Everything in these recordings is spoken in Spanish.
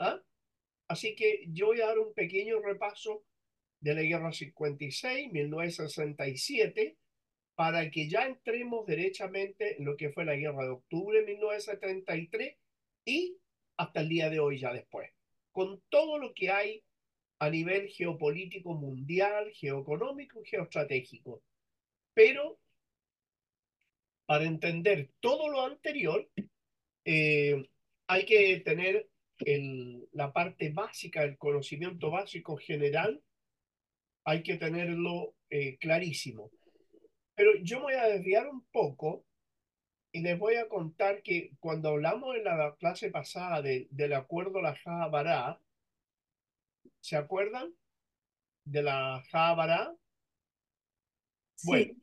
¿ah? Así que yo voy a dar un pequeño repaso de la Guerra 56, 1967, para que ya entremos derechamente en lo que fue la Guerra de Octubre de 1973 y hasta el día de hoy ya después, con todo lo que hay a nivel geopolítico mundial, geoeconómico y geoestratégico. Pero para entender todo lo anterior, eh, hay que tener el, la parte básica, el conocimiento básico general, hay que tenerlo eh, clarísimo. Pero yo me voy a desviar un poco y les voy a contar que cuando hablamos en la clase pasada de, del acuerdo la Jabará, ¿se acuerdan de la Jabará? Bueno,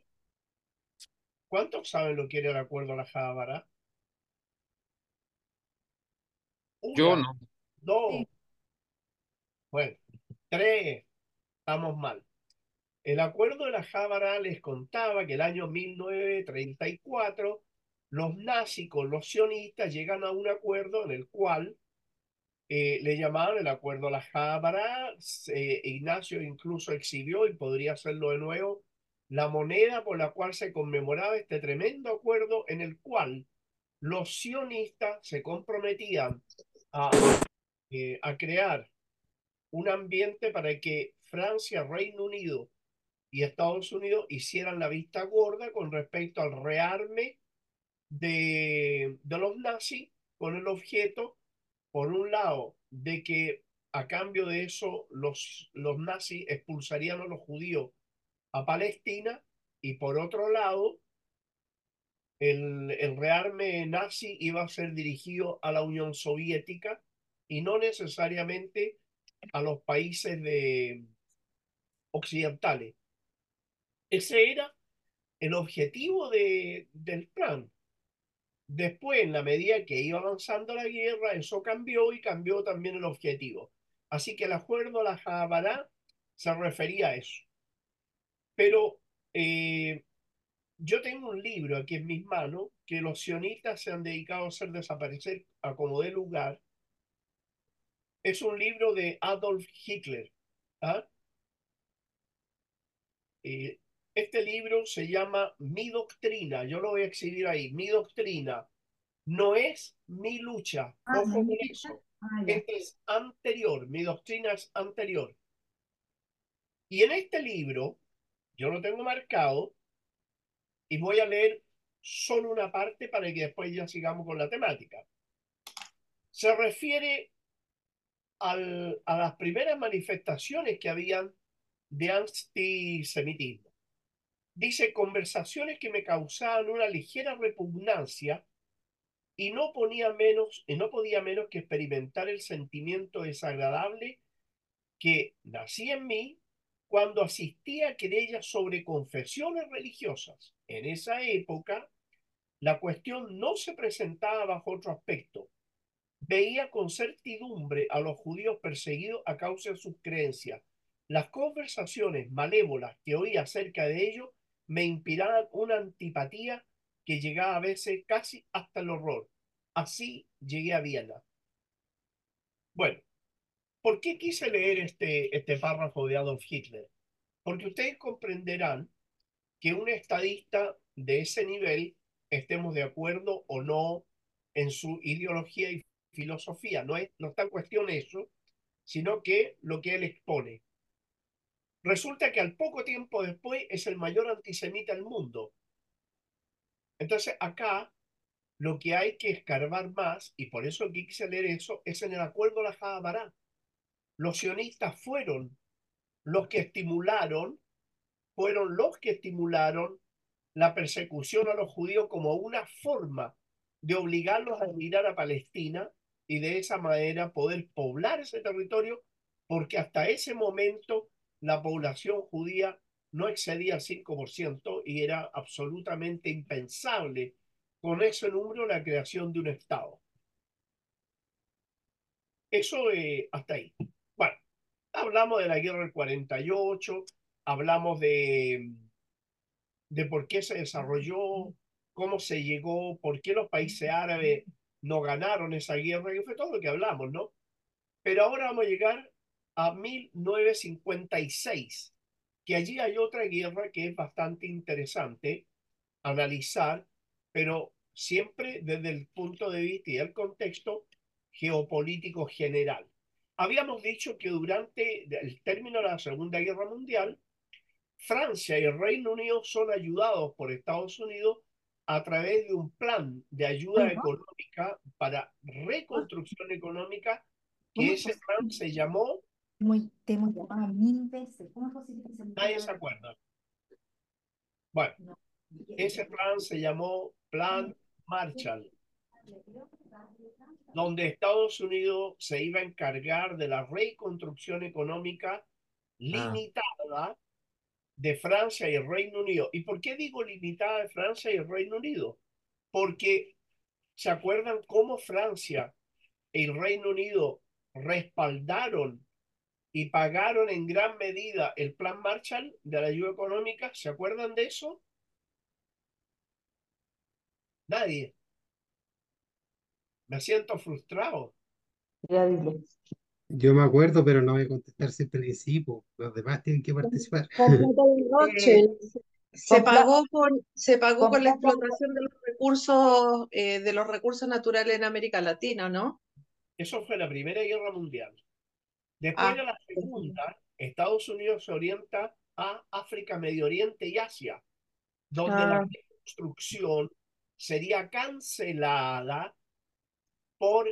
¿cuántos saben lo que era el acuerdo la Jabará? Yo no. Dos. Bueno, tres. Estamos mal. El acuerdo de la Jábara les contaba que el año 1934 los nazis con los sionistas llegan a un acuerdo en el cual eh, le llamaban el acuerdo a la Jábara. Ignacio incluso exhibió, y podría hacerlo de nuevo, la moneda por la cual se conmemoraba este tremendo acuerdo en el cual los sionistas se comprometían a, eh, a crear un ambiente para que Francia, Reino Unido y Estados Unidos hicieran la vista gorda con respecto al rearme de, de los nazis con el objeto, por un lado, de que a cambio de eso los, los nazis expulsarían a los judíos a Palestina y por otro lado, el, el rearme nazi iba a ser dirigido a la Unión Soviética y no necesariamente a los países de, occidentales. Ese era el objetivo de, del plan. Después, en la medida que iba avanzando la guerra, eso cambió y cambió también el objetivo. Así que el acuerdo a la Jabará se refería a eso. Pero eh, yo tengo un libro aquí en mis manos que los sionistas se han dedicado a hacer desaparecer a como de lugar. Es un libro de Adolf Hitler. ¿ah? Eh, este libro se llama Mi Doctrina, yo lo voy a exhibir ahí, Mi Doctrina. No es mi lucha, ah, ojo con eso. Ah, este es anterior, mi doctrina es anterior. Y en este libro, yo lo tengo marcado y voy a leer solo una parte para que después ya sigamos con la temática. Se refiere al, a las primeras manifestaciones que habían de antisemitismo. Dice conversaciones que me causaban una ligera repugnancia y no, ponía menos, y no podía menos que experimentar el sentimiento desagradable que nacía en mí cuando asistía a querellas sobre confesiones religiosas. En esa época, la cuestión no se presentaba bajo otro aspecto. Veía con certidumbre a los judíos perseguidos a causa de sus creencias, las conversaciones malévolas que oí acerca de ello me inspiraban una antipatía que llegaba a veces casi hasta el horror. Así llegué a Viena. Bueno, ¿por qué quise leer este, este párrafo de Adolf Hitler? Porque ustedes comprenderán que un estadista de ese nivel, estemos de acuerdo o no en su ideología y filosofía, no, es, no está en cuestión eso, sino que lo que él expone. Resulta que al poco tiempo después es el mayor antisemita del mundo. Entonces acá lo que hay que escarbar más, y por eso quise leer eso, es en el acuerdo de la Jabará. Los sionistas fueron los que estimularon, fueron los que estimularon la persecución a los judíos como una forma de obligarlos a emigrar a Palestina y de esa manera poder poblar ese territorio, porque hasta ese momento la población judía no excedía el 5% y era absolutamente impensable con ese número la creación de un Estado. Eso eh, hasta ahí. Bueno, hablamos de la guerra del 48, hablamos de, de por qué se desarrolló, cómo se llegó, por qué los países árabes no ganaron esa guerra, y fue todo lo que hablamos, ¿no? Pero ahora vamos a llegar a 1956, que allí hay otra guerra que es bastante interesante analizar, pero siempre desde el punto de vista y el contexto geopolítico general. Habíamos dicho que durante el término de la Segunda Guerra Mundial, Francia y el Reino Unido son ayudados por Estados Unidos a través de un plan de ayuda económica para reconstrucción económica, que ese plan se llamó... Muy, te hemos llamado mil veces. ¿Cómo es posible que se Nadie se acuerda. Bueno, ese plan se llamó Plan Marshall, donde Estados Unidos se iba a encargar de la reconstrucción económica ah. De Francia y el Reino Unido. ¿Y por qué digo limitada de Francia y el Reino Unido? Porque se acuerdan cómo Francia y el Reino Unido respaldaron y pagaron en gran medida el plan Marshall de la ayuda económica. ¿Se acuerdan de eso? Nadie. Me siento frustrado. Yo me acuerdo, pero no voy a contestar siempre que sí, los demás tienen que participar. Se pagó con, se pagó con la explotación de los recursos, eh, de los recursos naturales en América Latina, ¿no? Eso fue la Primera Guerra Mundial. Después ah, de la Segunda, Estados Unidos se orienta a África, Medio Oriente y Asia, donde la ah. reconstrucción sería cancelada por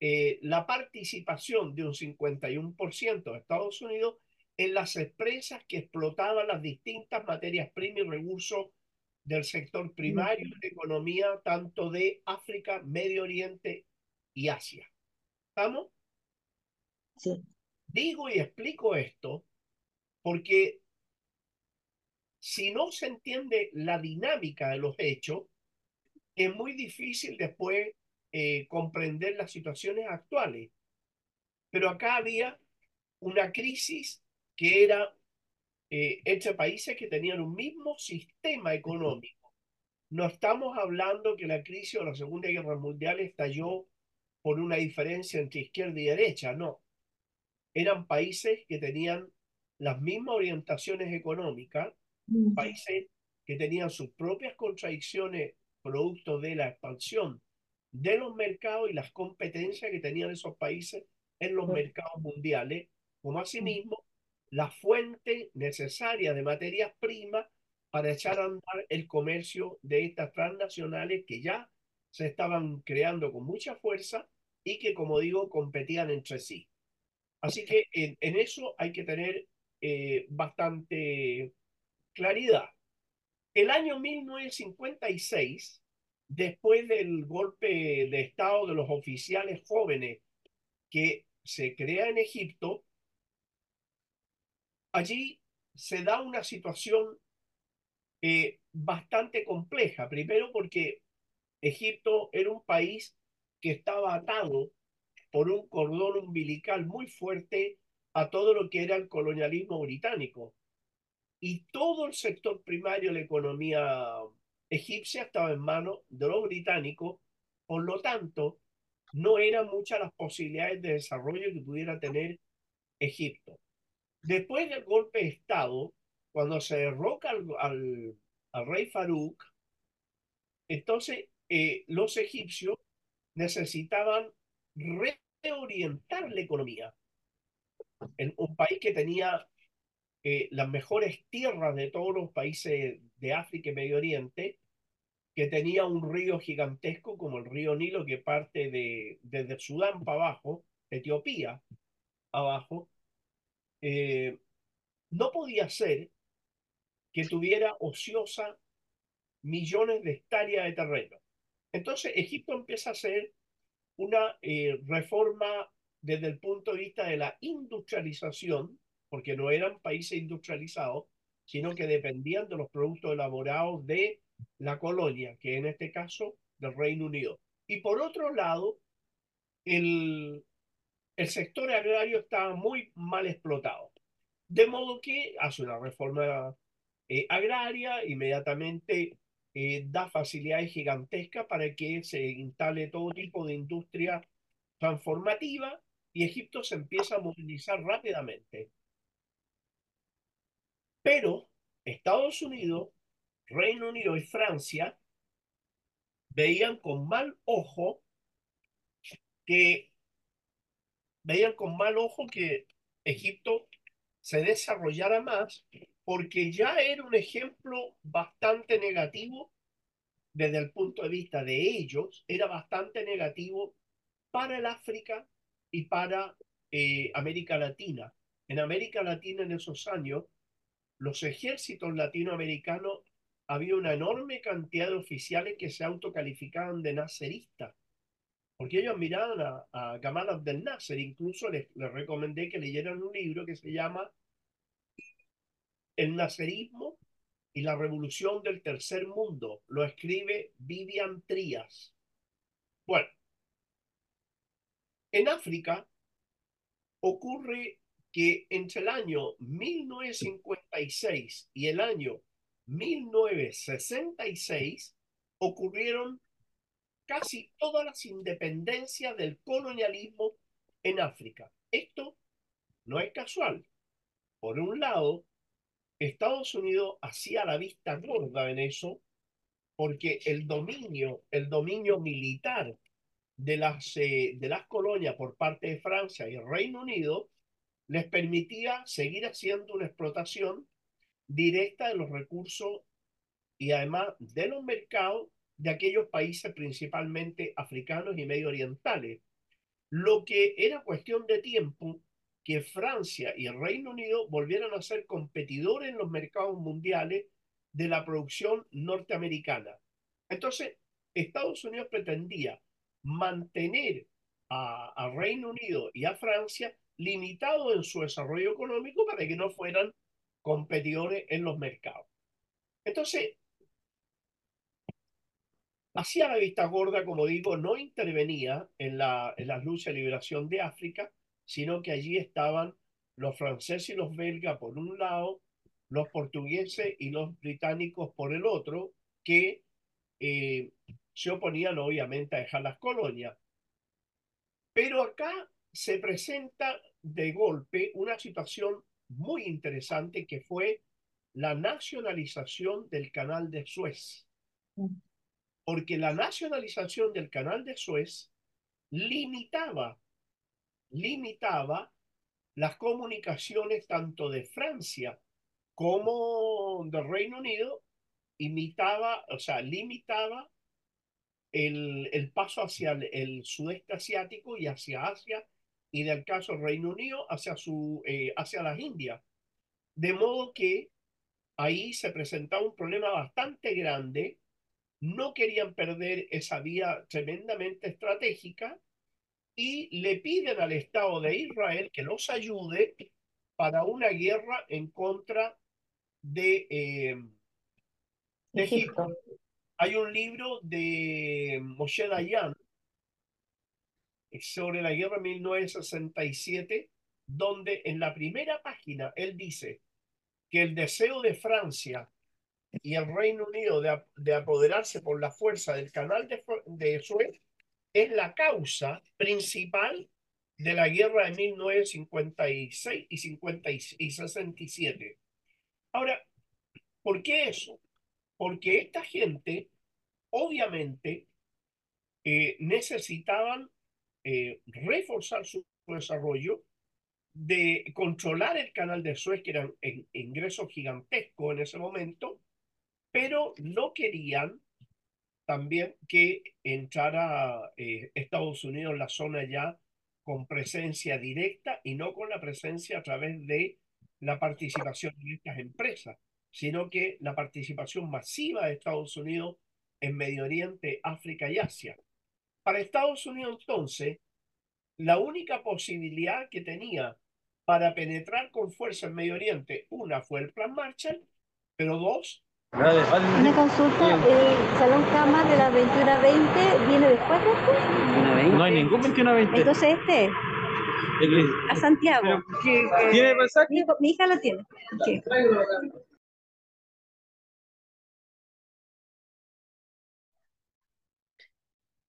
eh, la participación de un 51% de Estados Unidos en las empresas que explotaban las distintas materias primas y recursos del sector primario de economía, tanto de África, Medio Oriente y Asia. ¿Estamos? Sí. Digo y explico esto porque si no se entiende la dinámica de los hechos, es muy difícil después eh, comprender las situaciones actuales. Pero acá había una crisis que era eh, entre países que tenían un mismo sistema económico. No estamos hablando que la crisis o la Segunda Guerra Mundial estalló por una diferencia entre izquierda y derecha, no. Eran países que tenían las mismas orientaciones económicas, países que tenían sus propias contradicciones producto de la expansión de los mercados y las competencias que tenían esos países en los mercados mundiales, como asimismo la fuente necesaria de materias primas para echar a andar el comercio de estas transnacionales que ya se estaban creando con mucha fuerza y que, como digo, competían entre sí. Así que en, eso hay que tener eh, bastante claridad. El año 1956, después del golpe de Estado de los oficiales jóvenes que se crea en Egipto, allí se da una situación eh, bastante compleja. Primero porque Egipto era un país que estaba atado por un cordón umbilical muy fuerte a todo lo que era el colonialismo británico y todo el sector primario de la economía egipcia estaba en manos de los británicos, por lo tanto, no eran muchas las posibilidades de desarrollo que pudiera tener Egipto. Después del golpe de Estado, cuando se derroca al, rey Farouk, entonces eh, los egipcios necesitaban reorientar la economía. En un país que tenía eh, las mejores tierras de todos los países de África y Medio Oriente, que tenía un río gigantesco como el río Nilo que parte de, desde Sudán para abajo, Etiopía abajo, eh, no podía ser que tuviera ociosa millones de hectáreas de terreno. Entonces Egipto empieza a hacer una eh, reforma desde el punto de vista de la industrialización porque no eran países industrializados, sino que dependían de los productos elaborados de la colonia, que en este caso del Reino Unido. Y por otro lado, el, el sector agrario estaba muy mal explotado. De modo que hace una reforma eh, agraria, inmediatamente eh, da facilidades gigantescas para que se instale todo tipo de industria transformativa y Egipto se empieza a movilizar rápidamente. Pero Estados Unidos, Reino Unido y Francia veían con mal ojo que veían con mal ojo que Egipto se desarrollara más porque ya era un ejemplo bastante negativo desde el punto de vista de ellos, era bastante negativo para el África y para eh, América Latina. En América Latina en esos años, los ejércitos latinoamericanos había una enorme cantidad de oficiales que se autocalificaban de naceristas, porque ellos miraban a, Gamal Abdel Nasser, incluso les, les recomendé que leyeran un libro que se llama El Nacerismo y la Revolución del Tercer Mundo, lo escribe Vivian Trías. Bueno, en África ocurre que entre el año 1956 y el año 1966 ocurrieron casi todas las independencias del colonialismo en África. Esto no es casual. Por un lado, Estados Unidos hacía la vista gorda en eso porque el dominio, el dominio militar de las, eh, de las colonias por parte de Francia y Reino Unido les permitía seguir haciendo una explotación directa de los recursos y además de los mercados de aquellos países principalmente africanos y medio orientales. Lo que era cuestión de tiempo que Francia y el Reino Unido volvieran a ser competidores en los mercados mundiales de la producción norteamericana. Entonces, Estados Unidos pretendía mantener a, Reino Unido y a Francia limitados en su desarrollo económico para que no fueran competidores en los mercados. Entonces, hacía la vista gorda, como digo, no intervenía en, la, en las luchas de liberación de África, sino que allí estaban los franceses y los belgas por un lado, los portugueses y los británicos por el otro, que eh, se oponían obviamente a dejar las colonias. Pero acá se presenta de golpe una situación muy interesante que fue la nacionalización del canal de Suez. Porque la nacionalización del canal de Suez limitaba, limitaba las comunicaciones tanto de Francia como del Reino Unido, imitaba, o sea, limitaba el, el paso hacia el, el, sudeste asiático y hacia Asia y del caso Reino Unido hacia, su, eh, hacia las Indias. De modo que ahí se presentaba un problema bastante grande, no querían perder esa vía tremendamente estratégica y le piden al Estado de Israel que los ayude para una guerra en contra de, eh, de Egipto. Hay un libro de Moshe Dayan sobre la guerra de 1967, donde en la primera página él dice que el deseo de Francia y el Reino Unido de, de apoderarse por la fuerza del canal de, de Suez es la causa principal de la guerra de 1956 y, 50 y 67. Ahora, ¿por qué eso? Porque esta gente, obviamente, eh, necesitaban eh, reforzar su desarrollo, de controlar el canal de Suez, que eran en, ingresos gigantescos en ese momento, pero no querían también que entrara eh, Estados Unidos en la zona ya con presencia directa y no con la presencia a través de la participación de estas empresas, sino que la participación masiva de Estados Unidos en Medio Oriente, África y Asia. Para Estados Unidos entonces, la única posibilidad que tenía para penetrar con fuerza en Medio Oriente, una fue el Plan Marshall, pero dos... Una consulta, el Salón Cama de la 2120 viene después de este. No hay ningún 2120. Entonces este a Santiago. ¿Tiene pasaje? Mi, mi hija lo tiene. Okay.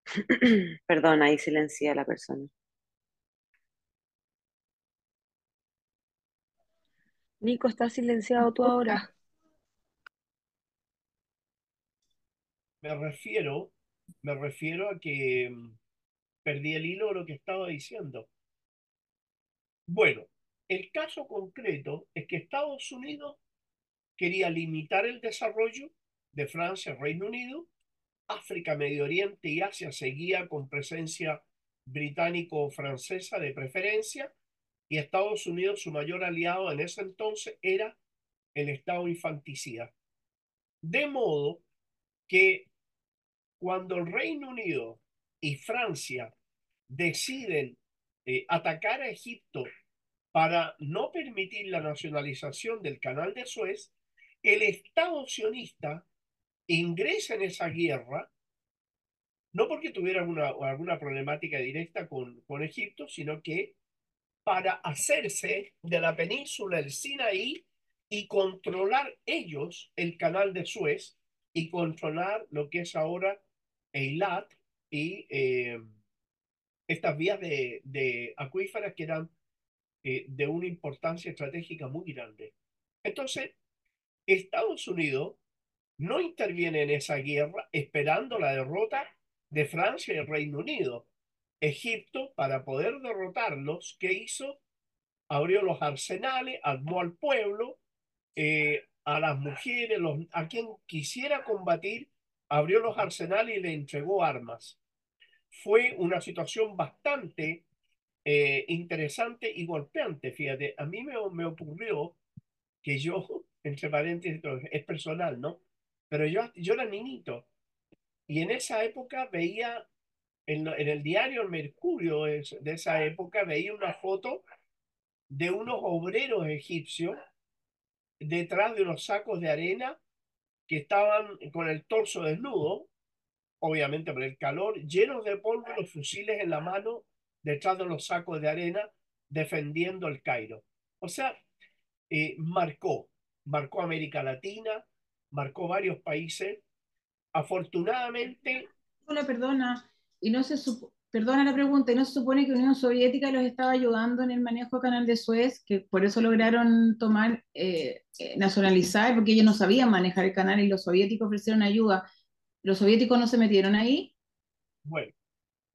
Perdona, ahí silencia a la persona. Nico, estás silenciado tú ahora. Me refiero, me refiero a que mm, perdí el hilo de lo que estaba diciendo. Bueno, el caso concreto es que Estados Unidos quería limitar el desarrollo de Francia, Reino Unido, África, Medio Oriente y Asia seguía con presencia británico-francesa de preferencia, y Estados Unidos, su mayor aliado en ese entonces, era el Estado infanticida. De modo que cuando el Reino Unido y Francia deciden eh, atacar a Egipto para no permitir la nacionalización del canal de Suez, el Estado sionista ingresa en esa guerra, no porque tuviera una, alguna problemática directa con, con Egipto, sino que para hacerse de la península del Sinaí y controlar ellos el canal de Suez y controlar lo que es ahora Eilat y eh, estas vías de, de, acuíferas que eran eh, de una importancia estratégica muy grande. Entonces, Estados Unidos no interviene en esa guerra esperando la derrota de Francia y el Reino Unido. Egipto, para poder derrotarlos, ¿qué hizo? Abrió los arsenales, armó al pueblo, eh, a las mujeres, los, a quien quisiera combatir, abrió los arsenales y le entregó armas. Fue una situación bastante eh, interesante y golpeante. Fíjate, a mí me, me ocurrió que yo, entre paréntesis, es personal, ¿no? Pero yo, yo era niñito y en esa época veía, en, en el diario El Mercurio de esa época, veía una foto de unos obreros egipcios detrás de unos sacos de arena que estaban con el torso desnudo, obviamente por el calor, llenos de polvo, los fusiles en la mano, detrás de los sacos de arena, defendiendo el Cairo. O sea, eh, marcó, marcó América Latina, marcó varios países. Afortunadamente. Una perdona, y no se perdona la pregunta, ¿y no se supone que Unión Soviética los estaba ayudando en el manejo del canal de Suez, que por eso lograron tomar, eh, eh, nacionalizar, porque ellos no sabían manejar el canal y los soviéticos ofrecieron ayuda? ¿Los soviéticos no se metieron ahí? Bueno,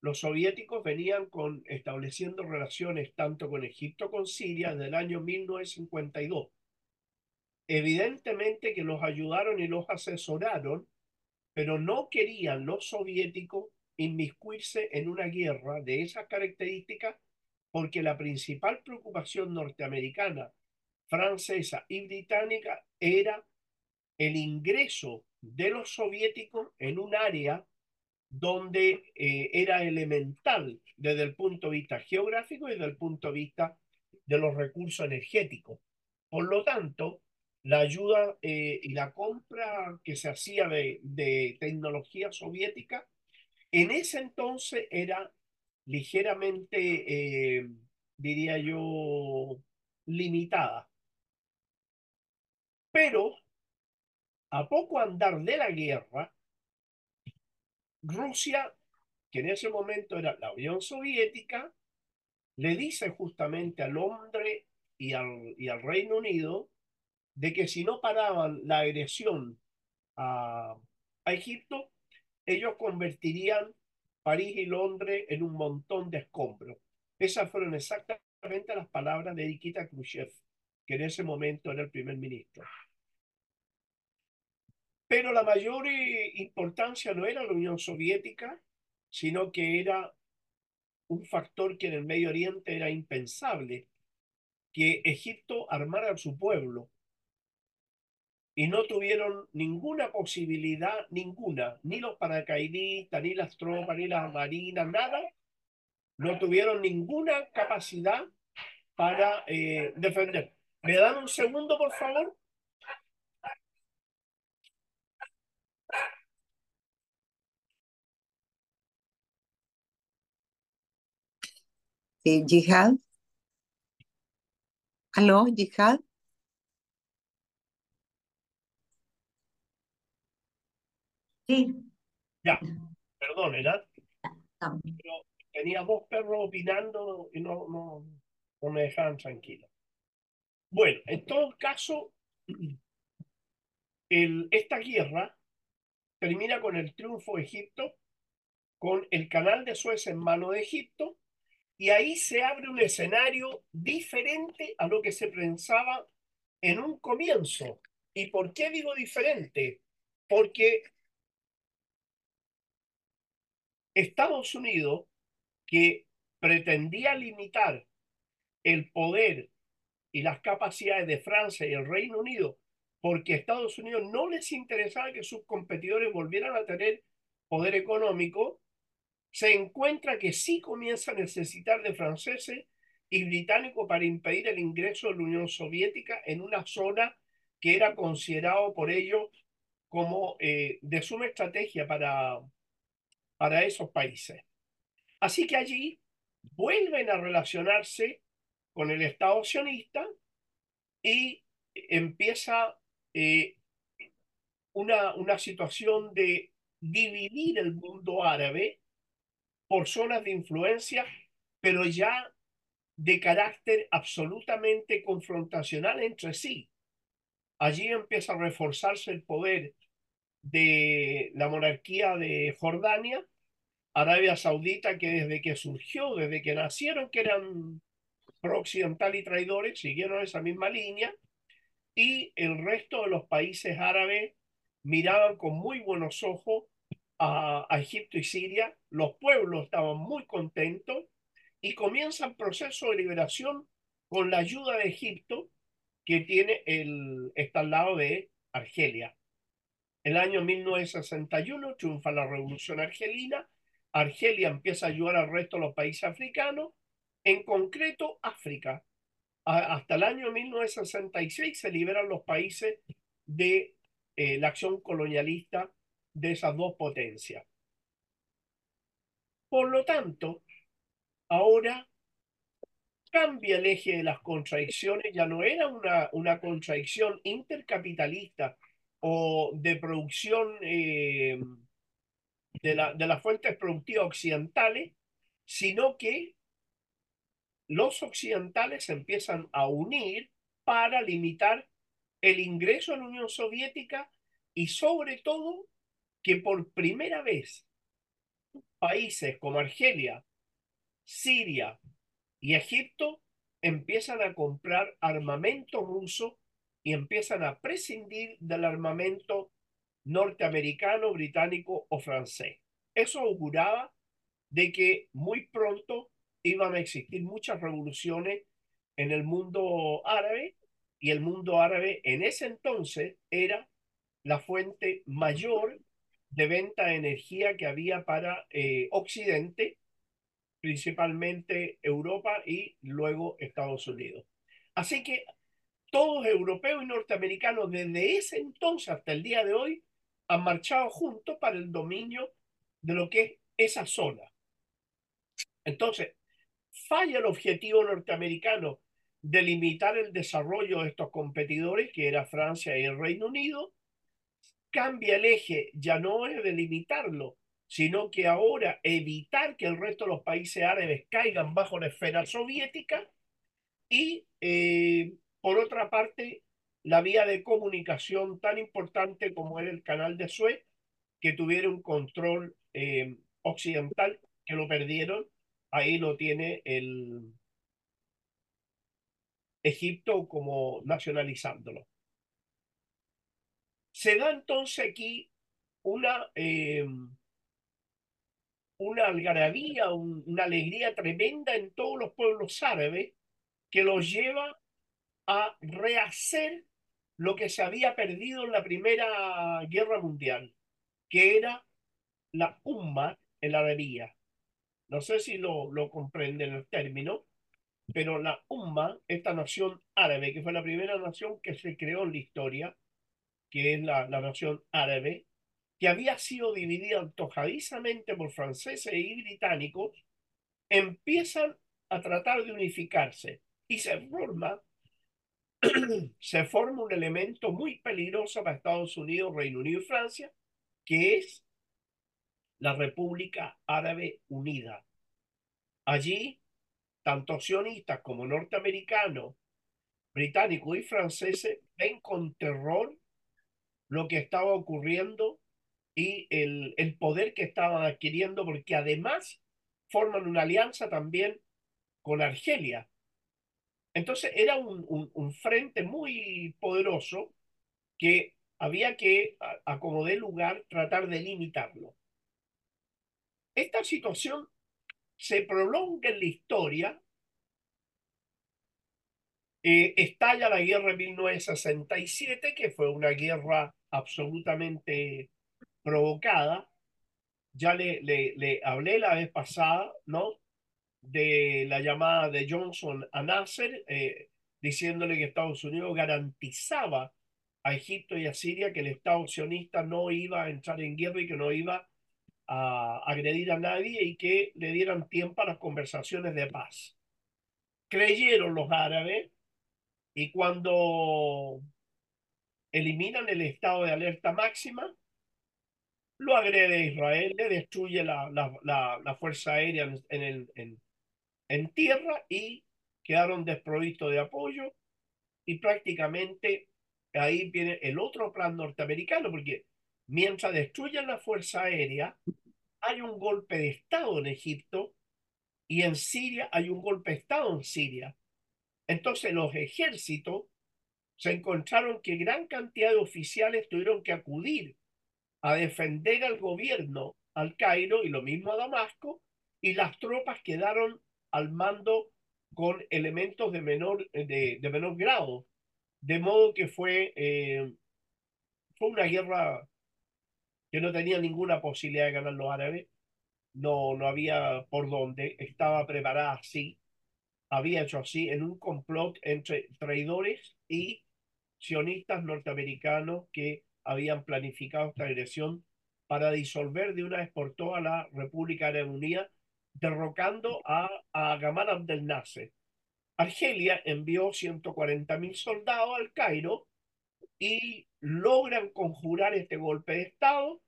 los soviéticos venían con, estableciendo relaciones tanto con Egipto como con Siria desde el año 1952. Evidentemente que los ayudaron y los asesoraron, pero no querían los soviéticos inmiscuirse en una guerra de esas características porque la principal preocupación norteamericana, francesa y británica era el ingreso de los soviéticos en un área donde eh, era elemental desde el punto de vista geográfico y desde el punto de vista de los recursos energéticos. Por lo tanto, la ayuda eh, y la compra que se hacía de, tecnología soviética en ese entonces era ligeramente, eh, diría yo, limitada. Pero a poco andar de la guerra, Rusia, que en ese momento era la Unión Soviética, le dice justamente a Londres y al, y al Reino Unido de que si no paraban la agresión a, a Egipto, ellos convertirían París y Londres en un montón de escombros. Esas fueron exactamente las palabras de Nikita Khrushchev, que en ese momento era el primer ministro. Pero la mayor eh, importancia no era la Unión Soviética, sino que era un factor que en el Medio Oriente era impensable, que Egipto armara a su pueblo, y no tuvieron ninguna posibilidad, ninguna, ni los paracaidistas, ni las tropas, ni las marinas, nada, no tuvieron ninguna capacidad para eh, defender. ¿Me dan un segundo, por favor? Sí, Jihad. ¿Aló, Jihad? Sí. Ya, perdón, ¿verdad? Pero tenía dos perros opinando y no, no, no me dejaban tranquilo. Bueno, en todo caso, el, esta guerra termina con el triunfo de Egipto, con el canal de Suez en mano de Egipto, y ahí se abre un escenario diferente a lo que se pensaba en un comienzo. ¿Y por qué digo diferente? Porque Estados Unidos, que pretendía limitar el poder y las capacidades de Francia y el Reino Unido, porque a Estados Unidos no les interesaba que sus competidores volvieran a tener poder económico, se encuentra que sí comienza a necesitar de franceses y británicos para impedir el ingreso de la Unión Soviética en una zona que era considerado por ellos como eh, de suma estrategia para, para esos países. Así que allí vuelven a relacionarse con el Estado sionista y empieza eh, una, una situación de dividir el mundo árabe por zonas de influencia, pero ya de carácter absolutamente confrontacional entre sí. Allí empieza a reforzarse el poder de la monarquía de Jordania, Arabia Saudita, que desde que surgió, desde que nacieron, que eran pro-occidental y traidores, siguieron esa misma línea, y el resto de los países árabes miraban con muy buenos ojos a, Egipto y Siria, los pueblos estaban muy contentos y comienza el proceso de liberación con la ayuda de Egipto, que tiene el, está al lado de Argelia. El año 1961 triunfa la revolución argelina, Argelia empieza a ayudar al resto de los países africanos en concreto, África. hasta el año 1966 se liberan los países de eh, la acción colonialista de esas dos potencias. Por lo tanto, ahora cambia el eje de las contradicciones, ya no era una, una contradicción intercapitalista o de producción eh, de, la, de las fuentes productivas occidentales, sino que los occidentales empiezan a unir para limitar el ingreso a la Unión Soviética y sobre todo que por primera vez países como Argelia, Siria y Egipto empiezan a comprar armamento ruso y empiezan a prescindir del armamento norteamericano, británico o francés. Eso auguraba de que muy pronto iban a existir muchas revoluciones en el mundo árabe y el mundo árabe en ese entonces era la fuente mayor de venta de energía que había para eh, Occidente, principalmente Europa y luego Estados Unidos. Así que todos europeos y norteamericanos desde ese entonces hasta el día de hoy han marchado juntos para el dominio de lo que es esa zona. Entonces, falla el objetivo norteamericano de limitar el desarrollo de estos competidores, que era Francia y el Reino Unido, cambia el eje, ya no es de limitarlo, sino que ahora evitar que el resto de los países árabes caigan bajo la esfera soviética y, eh, por otra parte, la vía de comunicación tan importante como era el canal de Suez, que tuviera un control eh, occidental, que lo perdieron ahí lo tiene el Egipto como nacionalizándolo. Se da entonces aquí una, eh, una algarabía, una alegría tremenda en todos los pueblos árabes que los lleva a rehacer lo que se había perdido en la Primera Guerra Mundial, que era la umma, la arabía. No sé si lo, lo comprenden el término, pero la Umma, esta nación árabe, que fue la primera nación que se creó en la historia, que es la, la nación árabe, que había sido dividida antojadizamente por franceses y británicos, empiezan a tratar de unificarse y se forma, se forma un elemento muy peligroso para Estados Unidos, Reino Unido y Francia, que es la República Árabe Unida. Allí, tanto sionistas como norteamericanos británicos y franceses ven con terror lo que estaba ocurriendo y el, el poder que estaban adquiriendo, porque además forman una alianza también con Argelia. Entonces era un, frente muy poderoso que había que, a, como de lugar, tratar de limitarlo. Esta situación se prolonga en la historia. Eh, estalla la guerra de 1967, que fue una guerra absolutamente provocada. Ya le, le, le hablé la vez pasada, ¿no? De la llamada de Johnson a Nasser, eh, diciéndole que Estados Unidos garantizaba a Egipto y a Siria que el Estado sionista no iba a entrar en guerra y que no iba a agredir a nadie y que le dieran tiempo a las conversaciones de paz. Creyeron los árabes y cuando eliminan el estado de alerta máxima, lo agrede Israel, le destruye la, la, la, fuerza aérea en, el, en, en tierra y quedaron desprovistos de apoyo y prácticamente ahí viene el otro plan norteamericano, porque mientras destruyen la fuerza aérea, hay un golpe de Estado en Egipto y en Siria hay un golpe de Estado en Siria. Entonces los ejércitos se encontraron que gran cantidad de oficiales tuvieron que acudir a defender al gobierno, al Cairo y lo mismo a Damasco, y las tropas quedaron al mando con elementos de menor, de, de menor grado. De modo que fue, eh, fue una guerra que no tenía ninguna posibilidad de ganar los árabes. No, no había por dónde. Estaba preparada así. Había hecho así en un complot entre traidores y sionistas norteamericanos que habían planificado esta agresión para disolver de una vez por todas la República Árabe Unida, derrocando a, a Gamal Abdel Nasser. Argelia envió 140.000 soldados al Cairo y logran conjurar este golpe de Estado.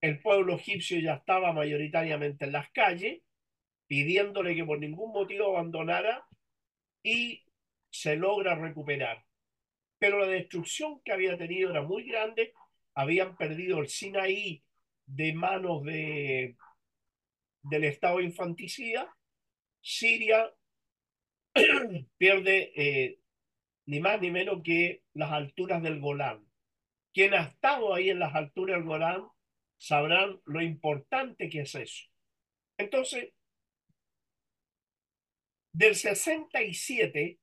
El pueblo egipcio ya estaba mayoritariamente en las calles, pidiéndole que por ningún motivo abandonara y se logra recuperar. Pero la destrucción que había tenido era muy grande, habían perdido el Sinaí de manos de, del Estado infanticida, Siria pierde eh, ni más ni menos que las alturas del Golán. Quien ha estado ahí en las alturas del Golán sabrán lo importante que es eso. Entonces, del 67,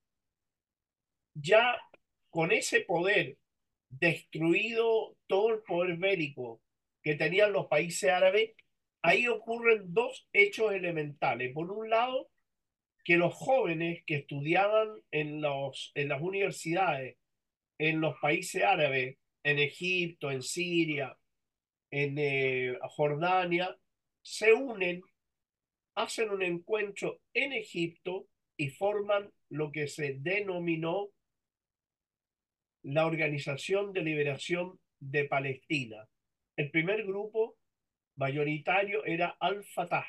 ya con ese poder destruido todo el poder bélico que tenían los países árabes, ahí ocurren dos hechos elementales. Por un lado, que los jóvenes que estudiaban en, los, las universidades en los países árabes, en Egipto, en Siria, en eh, Jordania, se unen, hacen un encuentro en Egipto y forman lo que se denominó la Organización de Liberación de Palestina. El primer grupo mayoritario era Al-Fatah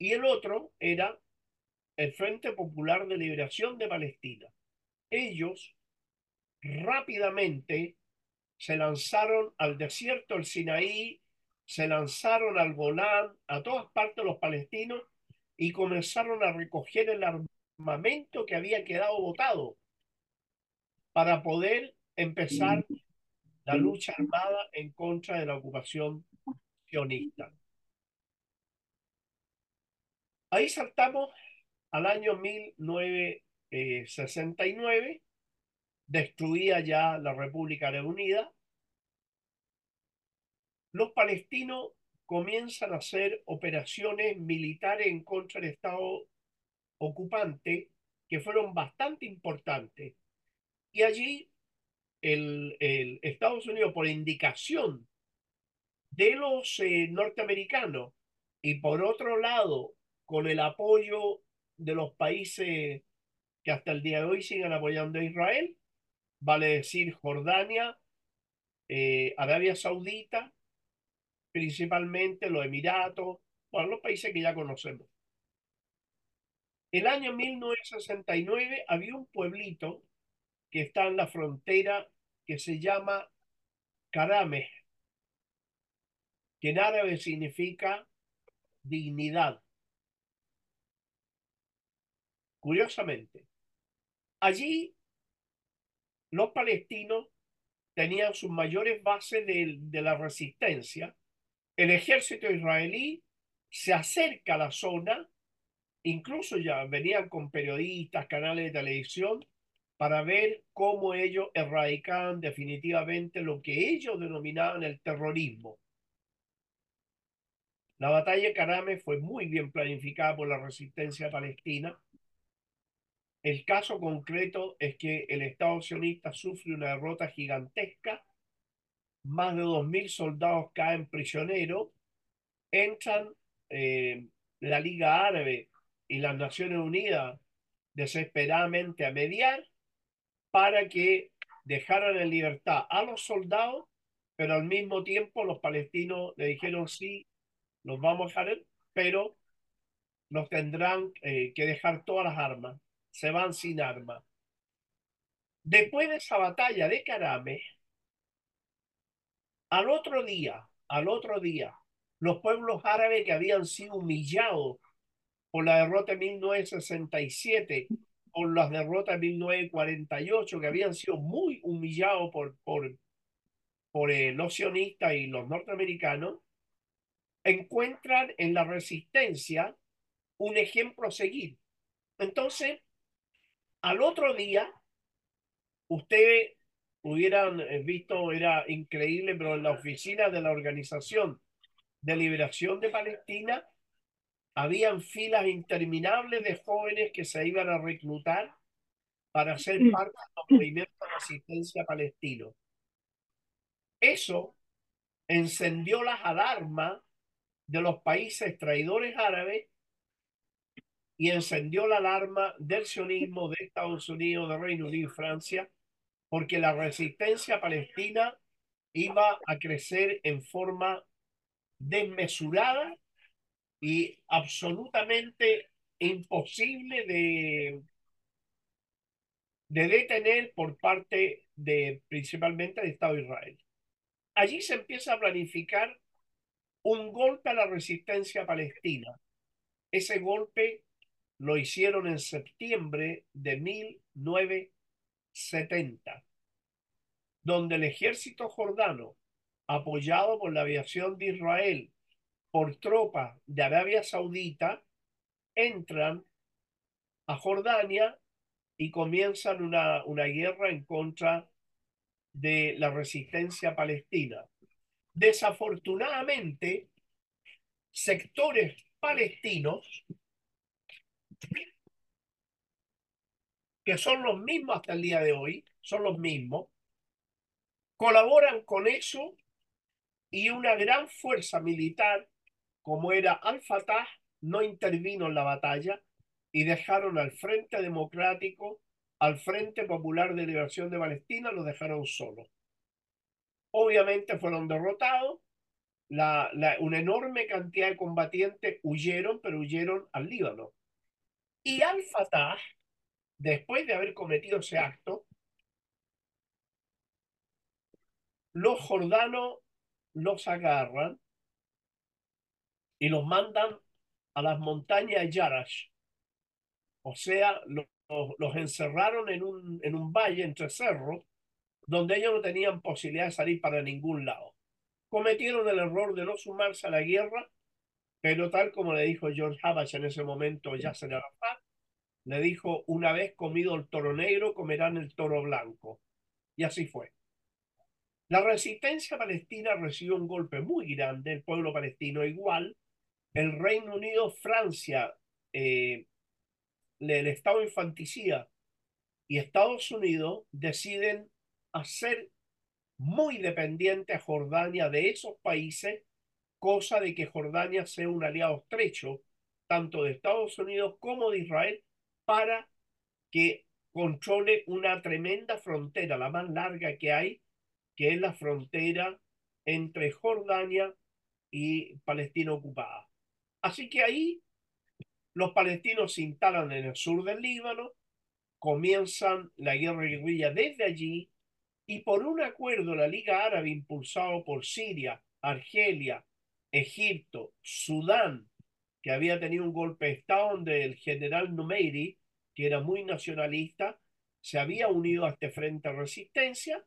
y el otro era el Frente Popular de Liberación de Palestina. Ellos rápidamente se lanzaron al desierto del Sinaí, se lanzaron al Golán, a todas partes los palestinos y comenzaron a recoger el armamento que había quedado botado para poder empezar la lucha armada en contra de la ocupación sionista. Ahí saltamos al año 1969, destruida ya la República Árabe Unida. Los palestinos comienzan a hacer operaciones militares en contra del Estado ocupante que fueron bastante importantes. Y allí el, Estados Unidos, por indicación de los eh, norteamericanos y por otro lado con el apoyo de los países que hasta el día de hoy siguen apoyando a Israel, vale decir Jordania, eh, Arabia Saudita, principalmente los Emiratos, bueno, los países que ya conocemos. El año 1969 había un pueblito que está en la frontera que se llama Karame, que en árabe significa dignidad. Curiosamente, allí los palestinos tenían sus mayores bases de, de la resistencia. El ejército israelí se acerca a la zona, incluso ya venían con periodistas, canales de televisión, para ver cómo ellos erradicaban definitivamente lo que ellos denominaban el terrorismo. La batalla de Karame fue muy bien planificada por la resistencia palestina. El caso concreto es que el Estado sionista sufre una derrota gigantesca. Más de 2.000 soldados caen prisioneros. Entran eh, la Liga Árabe y las Naciones Unidas desesperadamente a mediar para que dejaran en libertad a los soldados, pero al mismo tiempo los palestinos le dijeron sí, los vamos a dejar, pero nos tendrán eh, que dejar todas las armas, se van sin armas. Después de esa batalla de Karame, al otro día, al otro día, los pueblos árabes que habían sido humillados por la derrota de 1967 por las derrotas de 1948, que habían sido muy humillados por, por, por eh, los sionistas y los norteamericanos, encuentran en la resistencia un ejemplo a seguir. Entonces, al otro día, ustedes hubieran eh, visto, era increíble, pero en la oficina de la Organización de Liberación de Palestina, habían filas interminables de jóvenes que se iban a reclutar para ser parte del movimiento de resistencia palestino. Eso encendió las alarmas de los países traidores árabes y encendió la alarma del sionismo de Estados Unidos, de Reino Unido y Francia, porque la resistencia palestina iba a crecer en forma desmesurada y absolutamente imposible de, de detener por parte de principalmente del Estado de Israel. Allí se empieza a planificar un golpe a la resistencia palestina. Ese golpe lo hicieron en septiembre de 1970, donde el ejército jordano, apoyado por la aviación de Israel por tropas de Arabia Saudita entran a Jordania y comienzan una, una guerra en contra de la resistencia palestina. Desafortunadamente, sectores palestinos, que son los mismos hasta el día de hoy, son los mismos, colaboran con eso y una gran fuerza militar como era Al-Fatah, no intervino en la batalla y dejaron al Frente Democrático, al Frente Popular de Liberación de Palestina, lo dejaron solo. Obviamente fueron derrotados, una enorme cantidad de combatientes huyeron, pero huyeron al Líbano. Y Al-Fatah, después de haber cometido ese acto, los jordanos los agarran y los mandan a las montañas Yarash. O sea, los, los encerraron en un, en un valle entre cerros donde ellos no tenían posibilidad de salir para ningún lado. Cometieron el error de no sumarse a la guerra, pero tal como le dijo George Habash en ese momento, Yasser Arafat, le dijo, una vez comido el toro negro, comerán el toro blanco. Y así fue. La resistencia palestina recibió un golpe muy grande, el pueblo palestino igual, el Reino Unido, Francia, eh, el Estado infanticida y Estados Unidos deciden hacer muy dependiente a Jordania de esos países, cosa de que Jordania sea un aliado estrecho tanto de Estados Unidos como de Israel para que controle una tremenda frontera, la más larga que hay, que es la frontera entre Jordania y Palestina ocupada. Así que ahí Los palestinos se instalan en el sur del Líbano, comienzan la guerra guerrilla desde allí y por un acuerdo la Liga Árabe impulsado por Siria, Argelia, Egipto, Sudán, que había tenido un golpe de Estado donde el general Numeiri, que era muy nacionalista, se había unido a este frente de resistencia,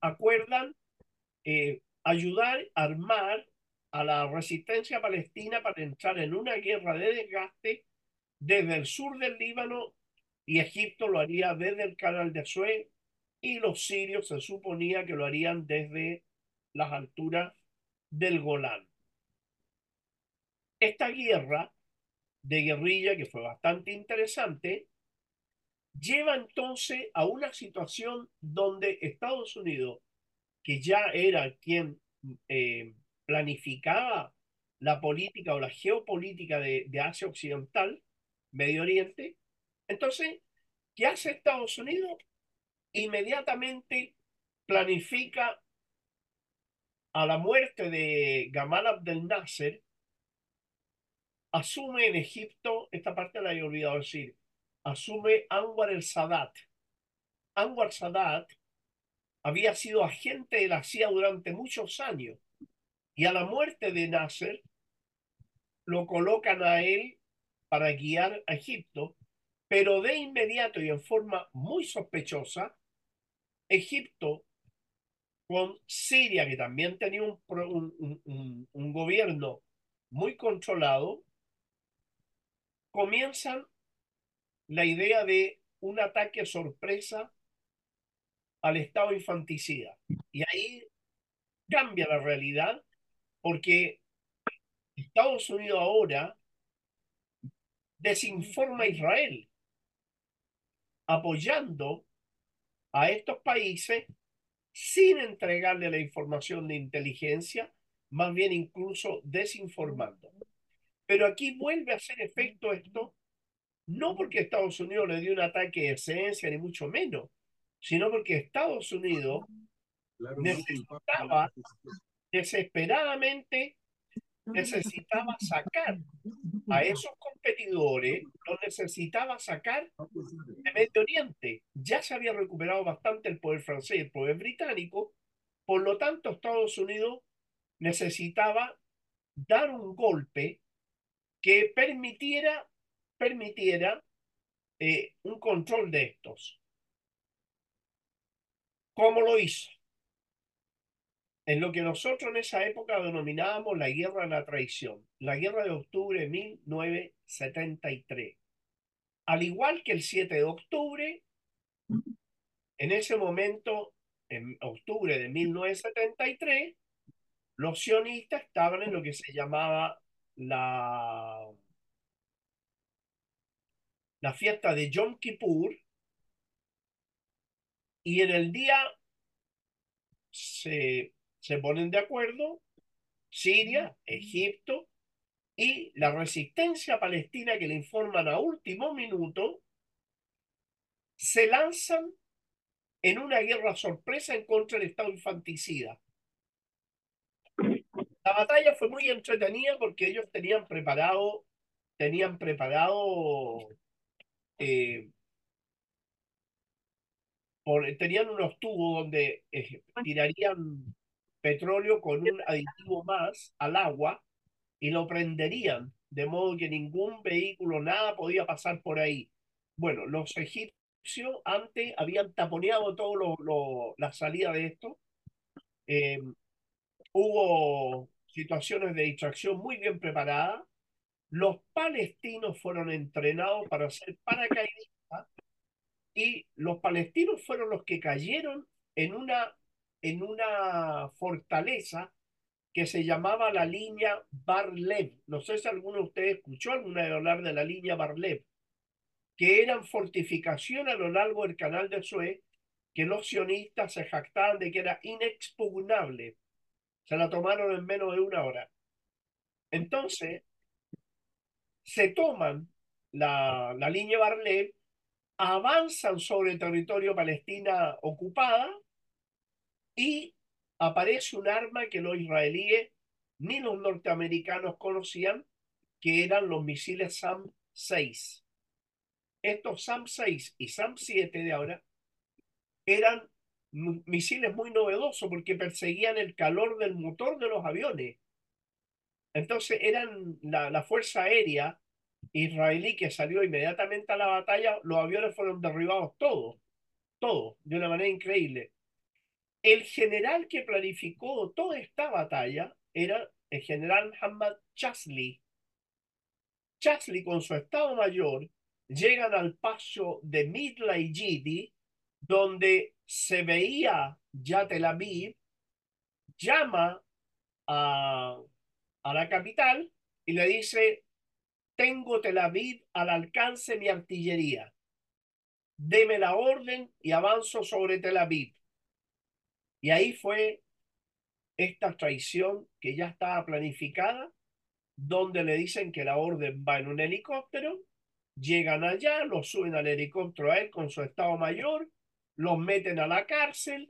acuerdan eh, ayudar a armar a la resistencia palestina para entrar en una guerra de desgaste desde el sur del Líbano y Egipto lo haría desde el canal de Suez y los sirios se suponía que lo harían desde las alturas del Golán. Esta guerra de guerrilla, que fue bastante interesante, lleva entonces a una situación donde Estados Unidos, que ya era quien eh, planificaba la política o la geopolítica de, Asia Occidental, Medio Oriente, entonces, ¿qué hace Estados Unidos? Inmediatamente planifica a la muerte de Gamal Abdel Nasser, asume en Egipto, esta parte la he olvidado decir, asume Anwar el Sadat. Anwar Sadat había sido agente de la CIA durante muchos años y a la muerte de Nasser lo colocan a él para guiar a Egipto, pero de inmediato y en forma muy sospechosa, Egipto con Siria, que también tenía un, un, un gobierno muy controlado, comienzan la idea de un ataque sorpresa al Estado infanticida. Y ahí cambia la realidad porque Estados Unidos ahora desinforma a Israel, apoyando a estos países sin entregarle la información de inteligencia, más bien incluso desinformando. Pero aquí vuelve a hacer efecto esto no porque Estados Unidos le dio un ataque de esencia, ni mucho menos, sino porque Estados Unidos necesitaba desesperadamente necesitaba sacar a esos competidores, los necesitaba sacar de Medio Oriente. Ya se había recuperado bastante el poder francés y el poder británico, por lo tanto Estados Unidos necesitaba dar un golpe que permitiera permitiera eh, un control de estos. ¿Cómo lo hizo? En lo que nosotros en esa época denominábamos la guerra de la traición, la guerra de octubre de 1973. Al igual que el 7 de octubre, en ese momento, en octubre de 1973, los sionistas estaban en lo que se llamaba la la fiesta de Yom Kippur y en el día se, se ponen de acuerdo Siria, Egipto y la resistencia palestina que le informan a último minuto, se lanzan en una guerra sorpresa en contra del Estado infanticida. La batalla fue muy entretenida porque ellos tenían preparado, tenían preparado eh, tenían unos tubos donde eh, tirarían petróleo con un aditivo más al agua y lo prenderían, de modo que ningún vehículo, nada podía pasar por ahí. Bueno, los egipcios antes habían taponeado todo lo, la salida de esto. Eh, hubo situaciones de distracción muy bien preparadas los palestinos fueron entrenados para ser paracaidistas y los palestinos fueron los que cayeron en una, en una fortaleza que se llamaba la línea Barlev. No sé si alguno de ustedes escuchó alguna vez hablar de la línea Barlev, que eran fortificaciones a lo largo del canal de Suez que los sionistas se jactaban de que era inexpugnable. Se la tomaron en menos de una hora. Entonces, se toman la, la línea Barlet, avanzan sobre el territorio palestina ocupada y aparece un arma que los israelíes ni los norteamericanos conocían, que eran los misiles SAM SAM-6. Estos SAM-6 y SAM-7 de ahora eran misiles muy novedosos porque perseguían el calor del motor de los aviones. Entonces eran la, la Fuerza Aérea israelí que salió inmediatamente a la batalla, los aviones fueron derribados todos, todos, de una manera increíble. El general que planificó toda esta batalla era el general Hamad Chasli. Chasli con su estado mayor llegan al paso de Midla y Gidi, donde se veía ya Tel Aviv, llama a, a la capital y le dice, tengo Tel Aviv al alcance mi artillería. Deme la orden y avanzo sobre Tel Aviv. Y ahí fue esta traición que ya estaba planificada, donde le dicen que la orden va en un helicóptero, llegan allá, lo suben al helicóptero a él con su estado mayor, los meten a la cárcel,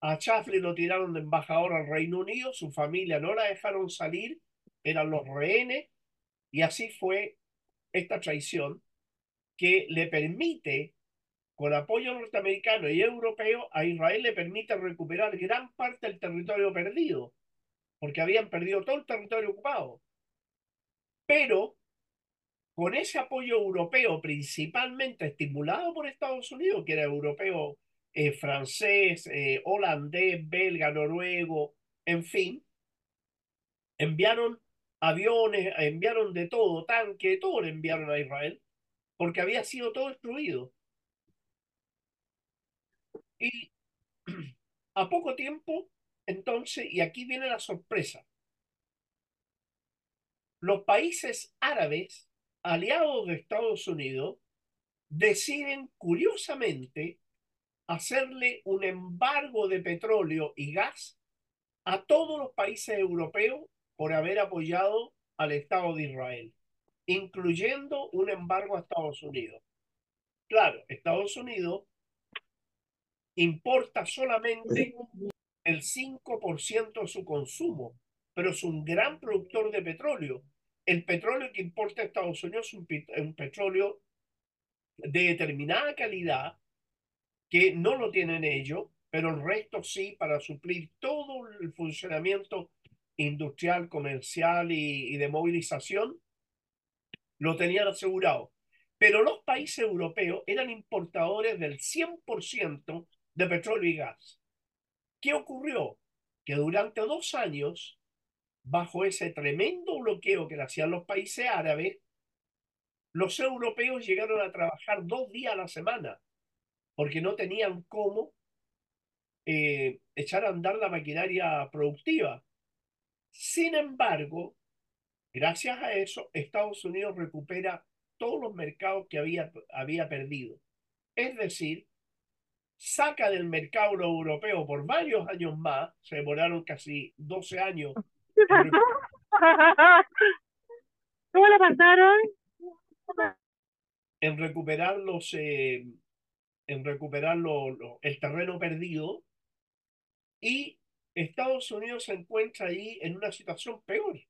a Chafley lo tiraron de embajador al Reino Unido, su familia no la dejaron salir, eran los rehenes, y así fue esta traición que le permite, con apoyo norteamericano y europeo, a Israel le permite recuperar gran parte del territorio perdido, porque habían perdido todo el territorio ocupado. Pero con ese apoyo europeo, principalmente estimulado por Estados Unidos, que era europeo, eh, francés, eh, holandés, belga, noruego, en fin, enviaron aviones, enviaron de todo, tanque, todo le enviaron a Israel, porque había sido todo destruido. Y a poco tiempo, entonces, y aquí viene la sorpresa, los países árabes, aliados de Estados Unidos, deciden curiosamente hacerle un embargo de petróleo y gas a todos los países europeos por haber apoyado al Estado de Israel, incluyendo un embargo a Estados Unidos. Claro, Estados Unidos importa solamente el 5% de su consumo, pero es un gran productor de petróleo. El petróleo que importa Estados Unidos es un, un petróleo de determinada calidad que no lo tienen ellos, pero el resto sí para suplir todo el funcionamiento industrial, comercial y, de movilización, lo tenían asegurado. Pero los países europeos eran importadores del 100% de petróleo y gas. ¿Qué ocurrió? Que durante dos años, bajo ese tremendo bloqueo que le hacían los países árabes, los europeos llegaron a trabajar dos días a la semana, porque no tenían cómo eh, echar a andar la maquinaria productiva. Sin embargo, gracias a eso, Estados Unidos recupera todos los mercados que había, había perdido. Es decir, saca del mercado europeo por varios años más, se demoraron casi 12 años. ¿Cómo le pasaron? En recuperar los, eh, en recuperar el terreno perdido y Estados Unidos se encuentra ahí en una situación peor.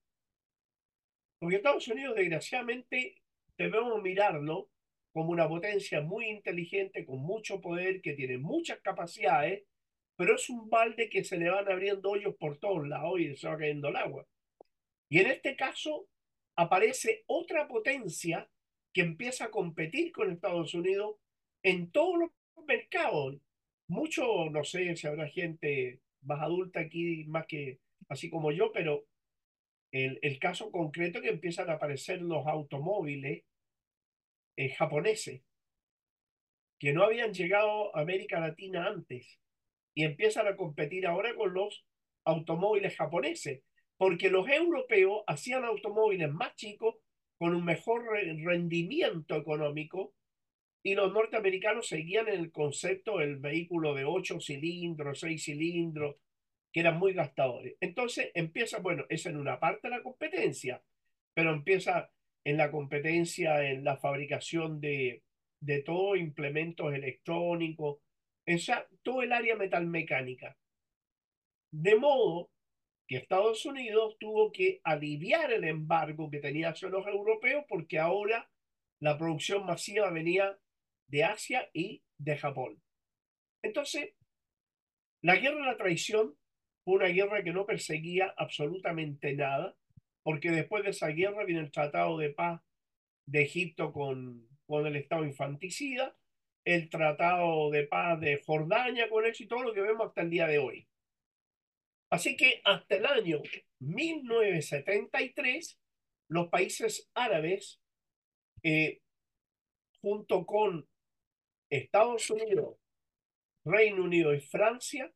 Porque Estados Unidos, desgraciadamente, debemos mirarlo como una potencia muy inteligente, con mucho poder, que tiene muchas capacidades, pero es un balde que se le van abriendo hoyos por todos lados y se va cayendo el agua. Y en este caso aparece otra potencia que empieza a competir con Estados Unidos en todos los mercados. Mucho, no sé si habrá gente más adulta aquí, más que así como yo, pero el, el caso concreto que empiezan a aparecer los automóviles eh, japoneses, que no habían llegado a América Latina antes, y empiezan a competir ahora con los automóviles japoneses, porque los europeos hacían automóviles más chicos con un mejor rendimiento económico y los norteamericanos seguían el concepto del vehículo de ocho cilindros, seis cilindros, que eran muy gastadores. Entonces empieza, bueno, es en una parte la competencia, pero empieza en la competencia en la fabricación de, de todo implementos electrónicos, o todo el área metalmecánica. De modo que Estados Unidos tuvo que aliviar el embargo que tenía hacia los europeos porque ahora la producción masiva venía de Asia y de Japón. Entonces, la guerra de la traición fue una guerra que no perseguía absolutamente nada, porque después de esa guerra viene el Tratado de Paz de Egipto con, con el Estado infanticida, el Tratado de Paz de Jordania con eso y todo lo que vemos hasta el día de hoy. Así que hasta el año 1973, los países árabes, eh, junto con Estados Unidos, Reino Unido y Francia,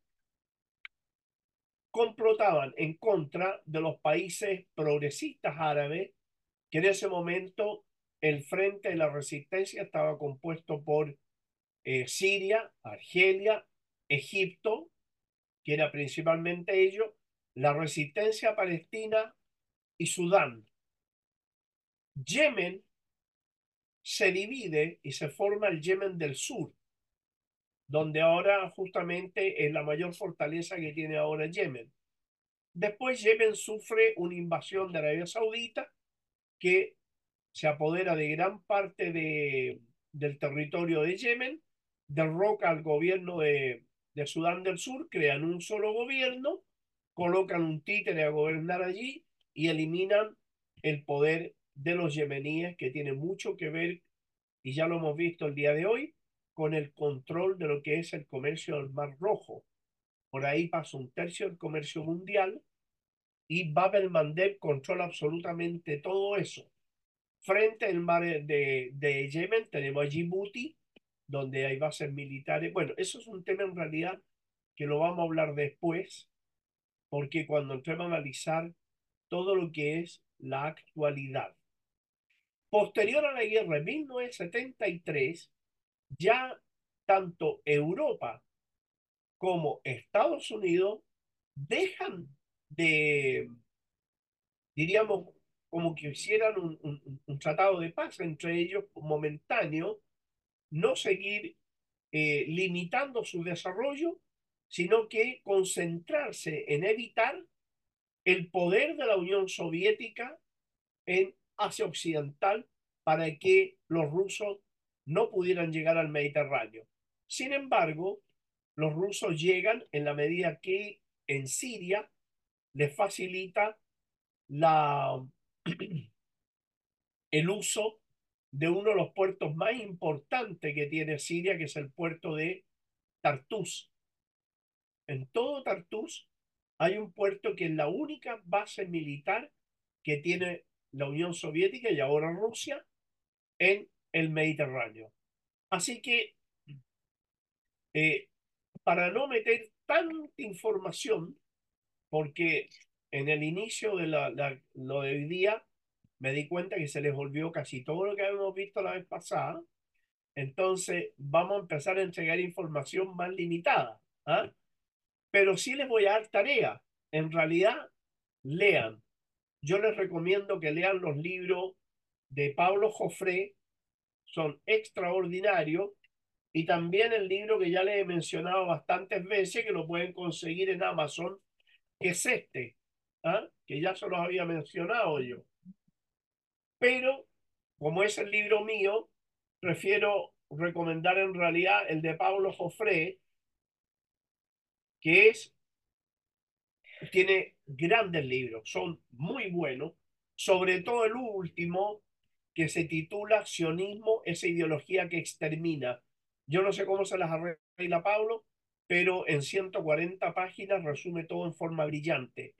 complotaban en contra de los países progresistas árabes, que en ese momento el Frente de la Resistencia estaba compuesto por eh, Siria, Argelia, Egipto, que era principalmente ellos, la resistencia palestina y Sudán. Yemen se divide y se forma el Yemen del Sur, donde ahora justamente es la mayor fortaleza que tiene ahora Yemen. Después Yemen sufre una invasión de Arabia Saudita que se apodera de gran parte de, del territorio de Yemen, derroca al gobierno de, de Sudán del Sur, crean un solo gobierno, colocan un títere a gobernar allí y eliminan el poder de los yemeníes que tiene mucho que ver, y ya lo hemos visto el día de hoy, con el control de lo que es el comercio del Mar Rojo. Por ahí pasa un tercio del comercio mundial y Babel Mandeb controla absolutamente todo eso. Frente al mar de, de Yemen tenemos a Djibouti, donde hay bases militares. Bueno, eso es un tema en realidad que lo vamos a hablar después, porque cuando entremos a analizar todo lo que es la actualidad. Posterior a la guerra de 1973, ya tanto Europa como Estados Unidos dejan de, diríamos, como que hicieran un, tratado de paz entre ellos momentáneo, no seguir eh, limitando su desarrollo, sino que concentrarse en evitar el poder de la Unión Soviética en Asia Occidental para que los rusos no pudieran llegar al Mediterráneo. Sin embargo, los rusos llegan en la medida que en Siria les facilita el uso de uno de los puertos más importantes que tiene Siria, que es el puerto de Tartus. En todo Tartus hay un puerto que es la única base militar que tiene la Unión Soviética y ahora Rusia en el Mediterráneo. Así que, eh, para no meter tanta información, porque en el inicio de la, lo de hoy día me di cuenta que se les volvió casi todo lo que habíamos visto la vez pasada. Entonces, vamos a empezar a entregar información más limitada. ¿ah? Pero sí les voy a dar tarea. En realidad, lean. Yo les recomiendo que lean los libros de Pablo Jofré. Son extraordinarios. Y también el libro que ya les he mencionado bastantes veces, que lo pueden conseguir en Amazon, que es este, ¿ah? que ya se los había mencionado yo pero como es el libro mío, prefiero recomendar en realidad el de Pablo Jofré, que es, tiene grandes libros, son muy buenos, sobre todo el último, que se titula Sionismo, esa ideología que extermina. Yo no sé cómo se las arregla Pablo, pero en 140 páginas resume todo en forma brillante.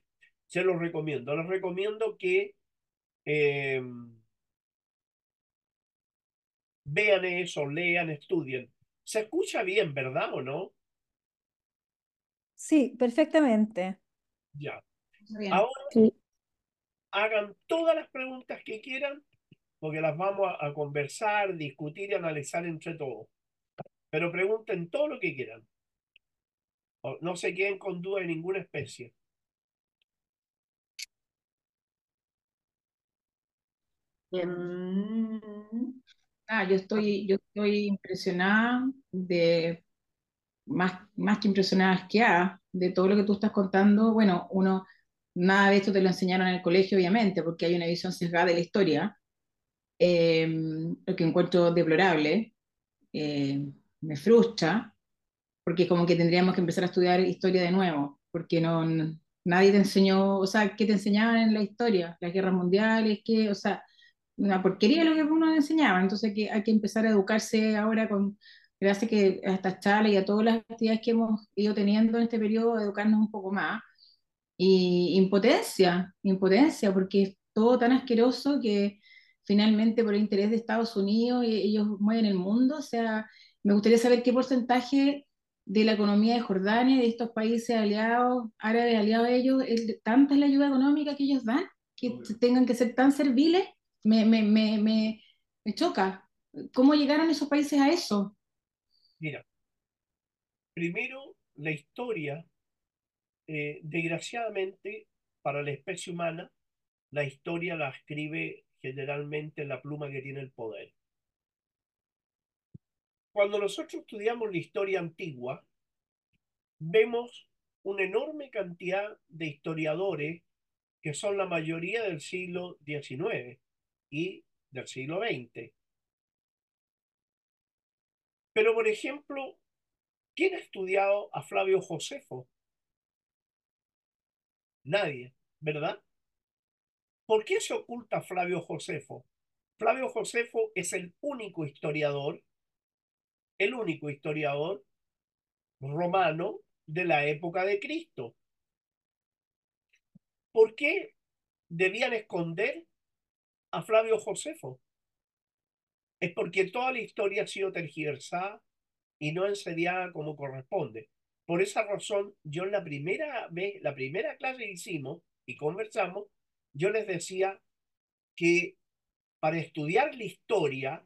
Se los recomiendo. Les recomiendo que Em, vean eso, lean, estudien. Se escucha bien, ¿verdad o no? Sí, perfectamente. Ya. Ahora hagan todas las preguntas que quieran, porque las vamos a, a conversar, discutir y analizar entre todos. Pero pregunten todo lo que quieran. No se queden con duda de ninguna especie. Em, ah, yo estoy, yo estoy impresionada de, más, más que impresionada, asqueada de todo lo que tú estás contando. Bueno, uno, nada de esto te lo enseñaron en el colegio, obviamente, porque hay una visión sesgada de la historia. Eh, lo que encuentro deplorable, eh, me frustra, porque como que tendríamos que empezar a estudiar historia de nuevo, porque no, nadie te enseñó, o sea, ¿qué te enseñaban en la historia? Las guerras mundiales, que, o sea, una porquería lo que uno enseñaba, entonces que hay que empezar a educarse ahora con, gracias que a estas charlas y a todas las actividades que hemos ido teniendo en este periodo, educarnos un poco más. Y impotencia, impotencia, porque es todo tan asqueroso que finalmente por el interés de Estados Unidos ellos mueven el mundo. O sea, me gustaría saber qué porcentaje de la economía de Jordania, de estos países aliados, árabes aliados a ellos, es, tanta es la ayuda económica que ellos dan, que tengan que ser tan serviles, me, me, me, me, me choca. ¿Cómo llegaron esos países a eso? Mira, primero la historia, eh, desgraciadamente para la especie humana, la historia la escribe generalmente la pluma que tiene el poder. Cuando nosotros estudiamos la historia antigua, vemos una enorme cantidad de historiadores que son la mayoría del siglo XIX y del siglo XX. Pero, por ejemplo, ¿quién ha estudiado a Flavio Josefo? Nadie, ¿verdad? ¿Por qué se oculta Flavio Josefo? Flavio Josefo es el único historiador, el único historiador romano de la época de Cristo. ¿Por qué debían esconder a Flavio Josefo? Es porque toda la historia ha sido tergiversada y no ensediada como corresponde. Por esa razón, yo en la primera vez, la primera clase hicimos y conversamos, yo les decía que para estudiar la historia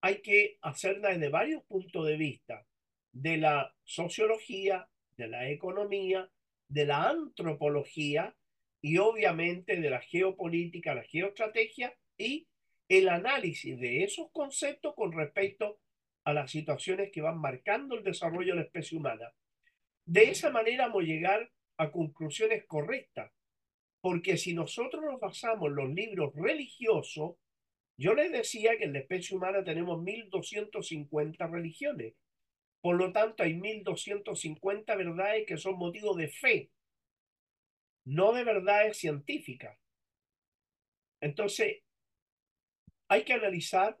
hay que hacerla desde varios puntos de vista, de la sociología, de la economía, de la antropología y obviamente de la geopolítica, la geoestrategia y el análisis de esos conceptos con respecto a las situaciones que van marcando el desarrollo de la especie humana. De esa manera vamos a llegar a conclusiones correctas, porque si nosotros nos basamos en los libros religiosos, yo les decía que en la especie humana tenemos 1250 religiones. Por lo tanto, hay 1250 verdades que son motivos de fe, no de verdades científicas. Entonces, hay que analizar,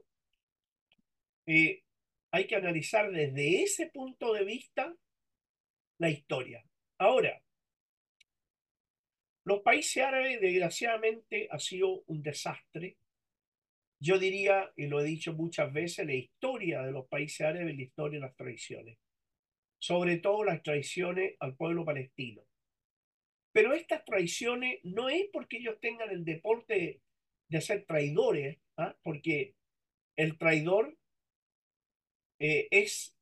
eh, hay que analizar desde ese punto de vista la historia. Ahora, los países árabes, desgraciadamente, ha sido un desastre. Yo diría, y lo he dicho muchas veces, la historia de los países árabes, la historia de las traiciones. Sobre todo las traiciones al pueblo palestino. Pero estas traiciones no es porque ellos tengan el deporte de ser traidores, ¿ah? porque el traidor eh, es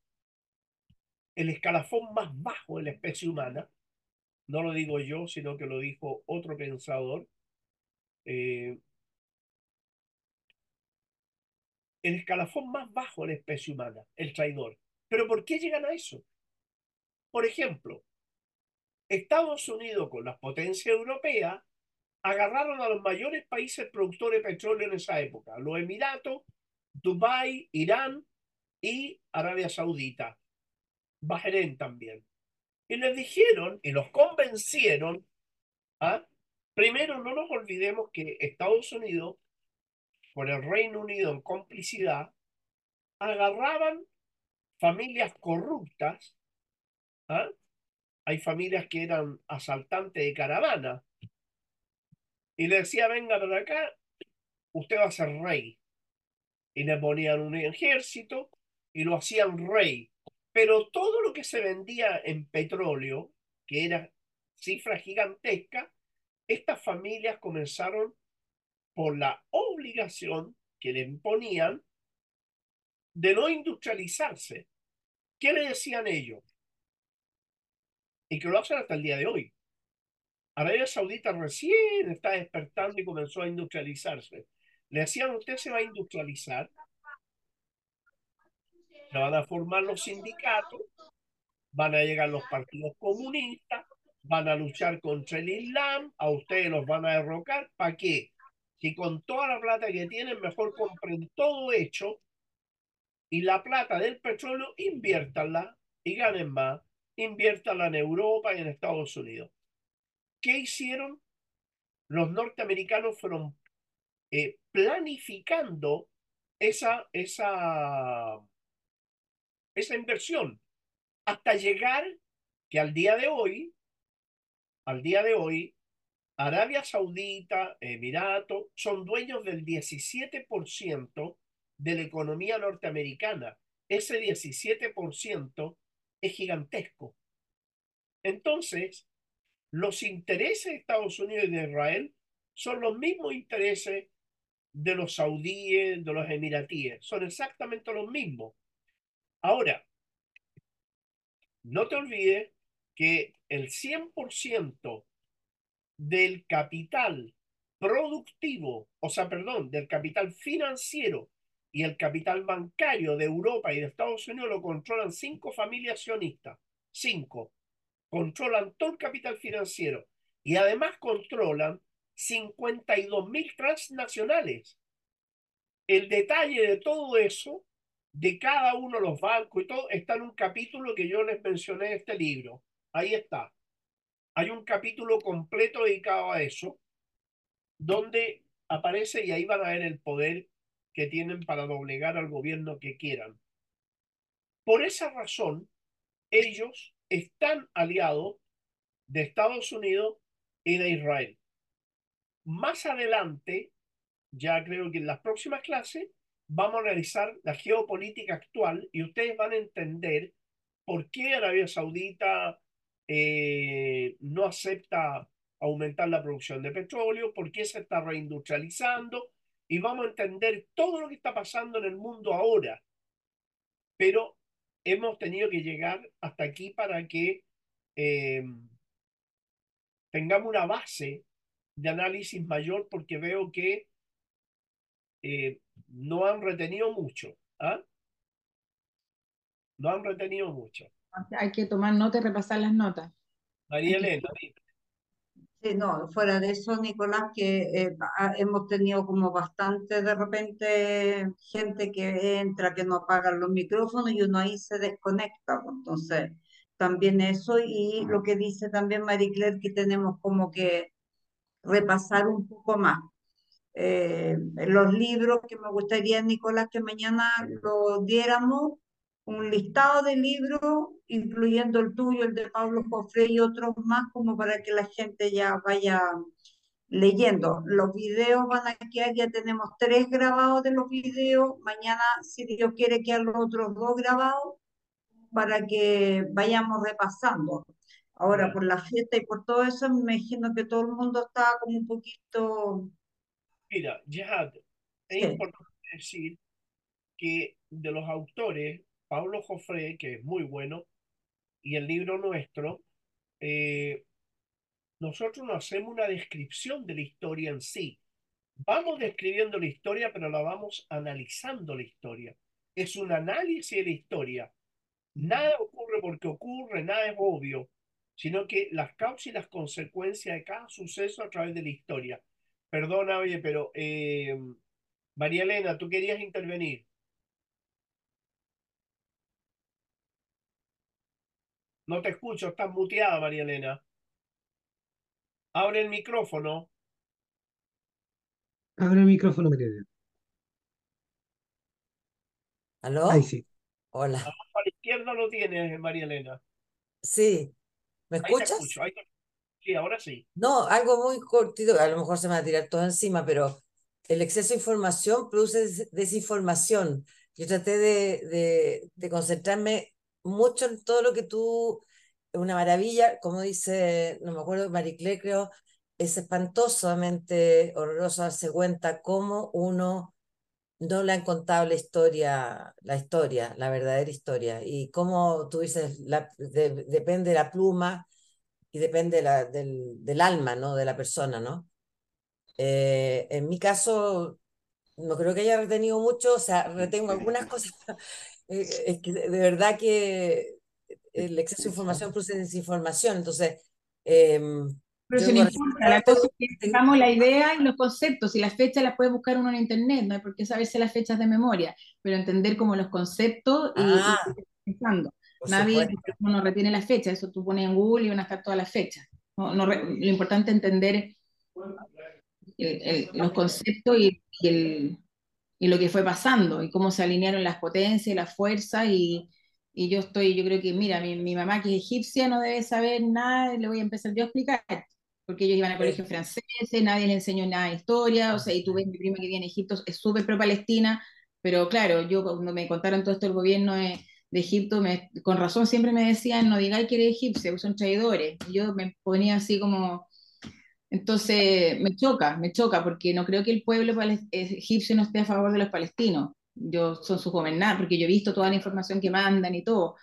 el escalafón más bajo de la especie humana no lo digo yo, sino que lo dijo otro pensador, eh, el escalafón más bajo de la especie humana, el traidor. Pero ¿por qué llegan a eso? Por ejemplo, Estados Unidos con las potencias europeas agarraron a los mayores países productores de petróleo en esa época, los Emiratos, Dubái, Irán y Arabia Saudita, Bahrein también. Y les dijeron y los convencieron, ¿ah? primero no nos olvidemos que Estados Unidos, con el Reino Unido en complicidad, agarraban familias corruptas, ¿ah? hay familias que eran asaltantes de caravana, y le decía, venga para acá, usted va a ser rey. Y le ponían un ejército y lo hacían rey. Pero todo lo que se vendía en petróleo, que era cifra gigantesca, estas familias comenzaron por la obligación que le imponían de no industrializarse. ¿Qué le decían ellos? Y que lo hacen hasta el día de hoy. Arabia Saudita recién está despertando y comenzó a industrializarse. Le decían, usted se va a industrializar van a formar los sindicatos, van a llegar los partidos comunistas, van a luchar contra el Islam, a ustedes los van a derrocar. ¿Para qué? si con toda la plata que tienen, mejor compren todo hecho y la plata del petróleo inviértanla y ganen más, inviértanla en Europa y en Estados Unidos. ¿Qué hicieron? Los norteamericanos fueron eh, planificando esa, esa, esa inversión hasta llegar que al día de hoy, al día de hoy, Arabia Saudita, Emirato, son dueños del 17% de la economía norteamericana. Ese 17% es gigantesco. Entonces, los intereses de Estados Unidos y de Israel son los mismos intereses de los saudíes, de los emiratíes. Son exactamente los mismos. Ahora, no te olvides que el 100% del capital productivo, o sea, perdón, del capital financiero y el capital bancario de Europa y de Estados Unidos lo controlan cinco familias sionistas. Cinco. Controlan todo el capital financiero y además controlan 52 mil transnacionales. El detalle de todo eso, de cada uno de los bancos y todo, está en un capítulo que yo les mencioné en este libro. Ahí está. Hay un capítulo completo dedicado a eso, donde aparece y ahí van a ver el poder que tienen para doblegar al gobierno que quieran. Por esa razón, ellos están aliados de Estados Unidos y de Israel. Más adelante, ya creo que en las próximas clases, vamos a analizar la geopolítica actual y ustedes van a entender por qué Arabia Saudita eh, no acepta aumentar la producción de petróleo, por qué se está reindustrializando, y vamos a entender todo lo que está pasando en el mundo ahora. Pero hemos tenido que llegar hasta aquí para que eh, tengamos una base de análisis mayor porque veo que eh, no han retenido mucho. ¿ah? No han retenido mucho. Hay que tomar nota y repasar las notas. María Elena. Sí, no, fuera de eso, Nicolás, que eh, hemos tenido como bastante de repente gente que entra, que no apagan los micrófonos y uno ahí se desconecta. Pues, entonces, también eso y lo que dice también Marie Claire, que tenemos como que repasar un poco más. Eh, los libros que me gustaría, Nicolás, que mañana lo diéramos, un listado de libros, incluyendo el tuyo, el de Pablo Jofre y otros más, como para que la gente ya vaya leyendo. Los videos van a quedar, ya tenemos tres grabados de los videos, mañana, si Dios quiere, quedan los otros dos grabados para que vayamos repasando. Ahora, por la fiesta y por todo eso, me imagino que todo el mundo está como un poquito... Mira, Jihad, es importante decir que de los autores Pablo Jofré, que es muy bueno, y el libro nuestro, eh, nosotros no hacemos una descripción de la historia en sí. Vamos describiendo la historia, pero la vamos analizando la historia. Es un análisis de la historia. Nada ocurre porque ocurre, nada es obvio, sino que las causas y las consecuencias de cada suceso a través de la historia. Perdona, oye, pero eh, María Elena, tú querías intervenir. No te escucho, estás muteada, María Elena. Abre el micrófono. Abre el micrófono, María Elena. ¿Aló? Ahí sí. Hola. A la izquierda lo tienes, María Elena. Sí. ¿Me Ahí te escuchas? escucho, ahí te- Sí, ahora sí. No, algo muy cortito, a lo mejor se me va a tirar todo encima, pero el exceso de información produce des- desinformación. Yo traté de, de, de concentrarme mucho en todo lo que tú, una maravilla, como dice, no me acuerdo, Marie Claire, creo, es espantosamente horroroso darse cuenta cómo uno no le han contado la historia, la historia, la verdadera historia, y cómo tú dices, la, de- depende de la pluma y depende la- del, del alma, ¿no? De la persona, ¿no? Eh, en mi caso, no creo que haya retenido mucho, o sea, retengo algunas cosas. Eh, Es que de verdad que el exceso de información produce desinformación. Entonces, em, Pero eso no importa, la cosa es que tengamos la idea y los conceptos, y las fechas las puede buscar uno en internet, no hay por qué saberse las fechas de memoria, pero entender como los conceptos y, y Ah, está pensando. Uno no retiene las fechas, eso tú pones en Google y van a estar todas las fechas. No, lo importante es entender el- el- los conceptos y, y el, y lo que fue pasando y cómo se alinearon las potencias, las fuerzas y, y yo estoy, yo creo que, mira, mi, mi mamá que es egipcia no debe saber nada, le voy a empezar yo a explicar, porque ellos iban a colegios franceses, nadie le enseñó nada de historia, o sea, y tú ves mi prima que viene a Egipto, es súper pro-Palestina, pero claro, yo cuando me contaron todo esto el gobierno de, de Egipto, me, con razón siempre me decían, no digáis que eres egipcia, porque son traidores, y yo me ponía así como... Entonces me choca, me choca, porque no creo que el pueblo eh, egipcio no esté a favor de los palestinos. Yo son sus gobernantes, porque yo he visto toda la información que mandan y todo.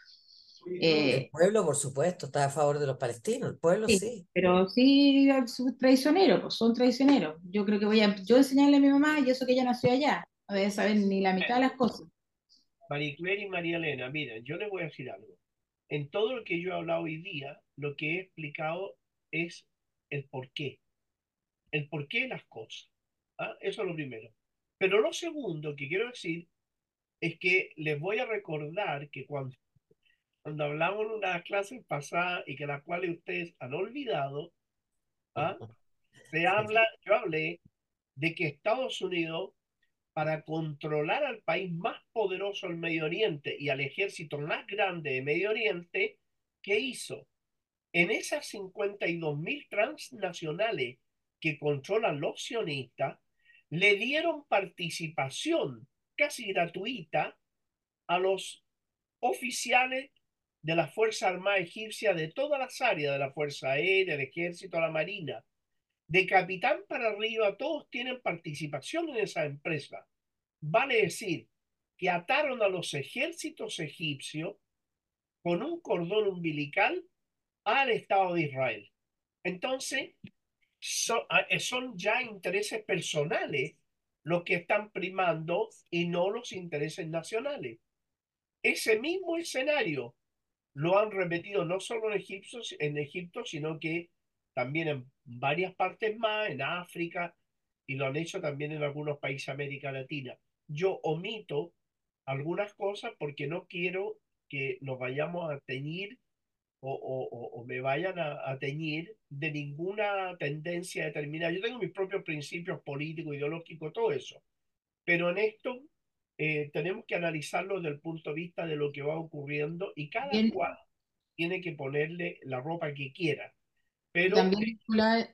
El Eh, pueblo, por supuesto, está a favor de los palestinos, el pueblo sí, sí. pero sí son traicioneros, pues son traicioneros. Yo creo que voy a yo enseñarle a mi mamá y eso que ella nació allá, no debe saber ni la mitad de las cosas. Maricler y María Elena, miren, yo les voy a decir algo. En todo lo que yo he hablado hoy día, lo que he explicado es el porqué. El porqué de las cosas. ¿ah? Eso es lo primero. Pero lo segundo que quiero decir es que les voy a recordar que cuando, cuando hablamos en una clase pasada y que las cuales ustedes han olvidado, ¿ah? se habla, yo hablé de que Estados Unidos, para controlar al país más poderoso del Medio Oriente y al ejército más grande de Medio Oriente, ¿qué hizo? En esas 52 mil transnacionales que controlan los sionistas, le dieron participación casi gratuita a los oficiales de la Fuerza Armada Egipcia de todas las áreas, de la Fuerza Aérea, del Ejército, la Marina. De capitán para arriba, todos tienen participación en esa empresa. Vale decir que ataron a los ejércitos egipcios con un cordón umbilical al Estado de Israel. Entonces, son, son ya intereses personales los que están primando y no los intereses nacionales. Ese mismo escenario lo han repetido no solo en Egipto, en Egipto, sino que también en varias partes más, en África, y lo han hecho también en algunos países de América Latina. Yo omito algunas cosas porque no quiero que nos vayamos a teñir o, o, o me vayan a, a, teñir de ninguna tendencia determinada. Yo tengo mis propios principios políticos, ideológicos, todo eso. Pero en esto eh, tenemos que analizarlo desde el punto de vista de lo que va ocurriendo y cada Bien. cual tiene que ponerle la ropa que quiera. Pero También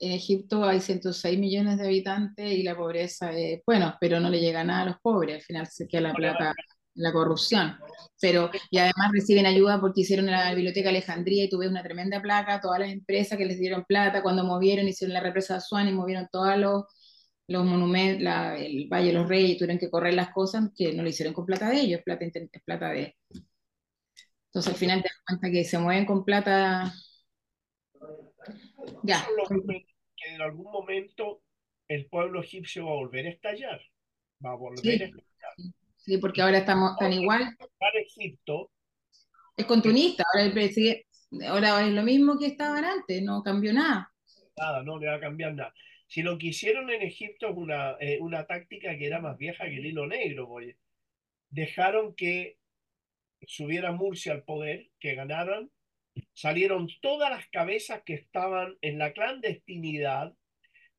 en Egipto hay 106 millones de habitantes y la pobreza es, bueno, pero no le llega nada a los pobres, al final se queda la plata la corrupción. Pero, y además reciben ayuda porque hicieron la Biblioteca Alejandría y tuve una tremenda placa, todas las empresas que les dieron plata, cuando movieron, hicieron la represa de Asuán y movieron todos los, los monumentos, la, el Valle de los Reyes, y tuvieron que correr las cosas que no lo hicieron con plata de ellos, es plata, es plata de... Entonces al final te das cuenta que se mueven con plata... Ya. que en algún momento el pueblo egipcio va a volver a estallar. Va a volver Sí. a estallar. Sí, porque ahora estamos tan igual. Para Egipto, Es continuista, ahora el ahora es lo mismo que estaban antes, no cambió nada. nada, no le va a cambiar nada. Si lo que hicieron en Egipto es una, eh, una táctica que era más vieja que el hilo negro, oye. Dejaron que subiera Murcia al poder, que ganaran, salieron todas las cabezas que estaban en la clandestinidad,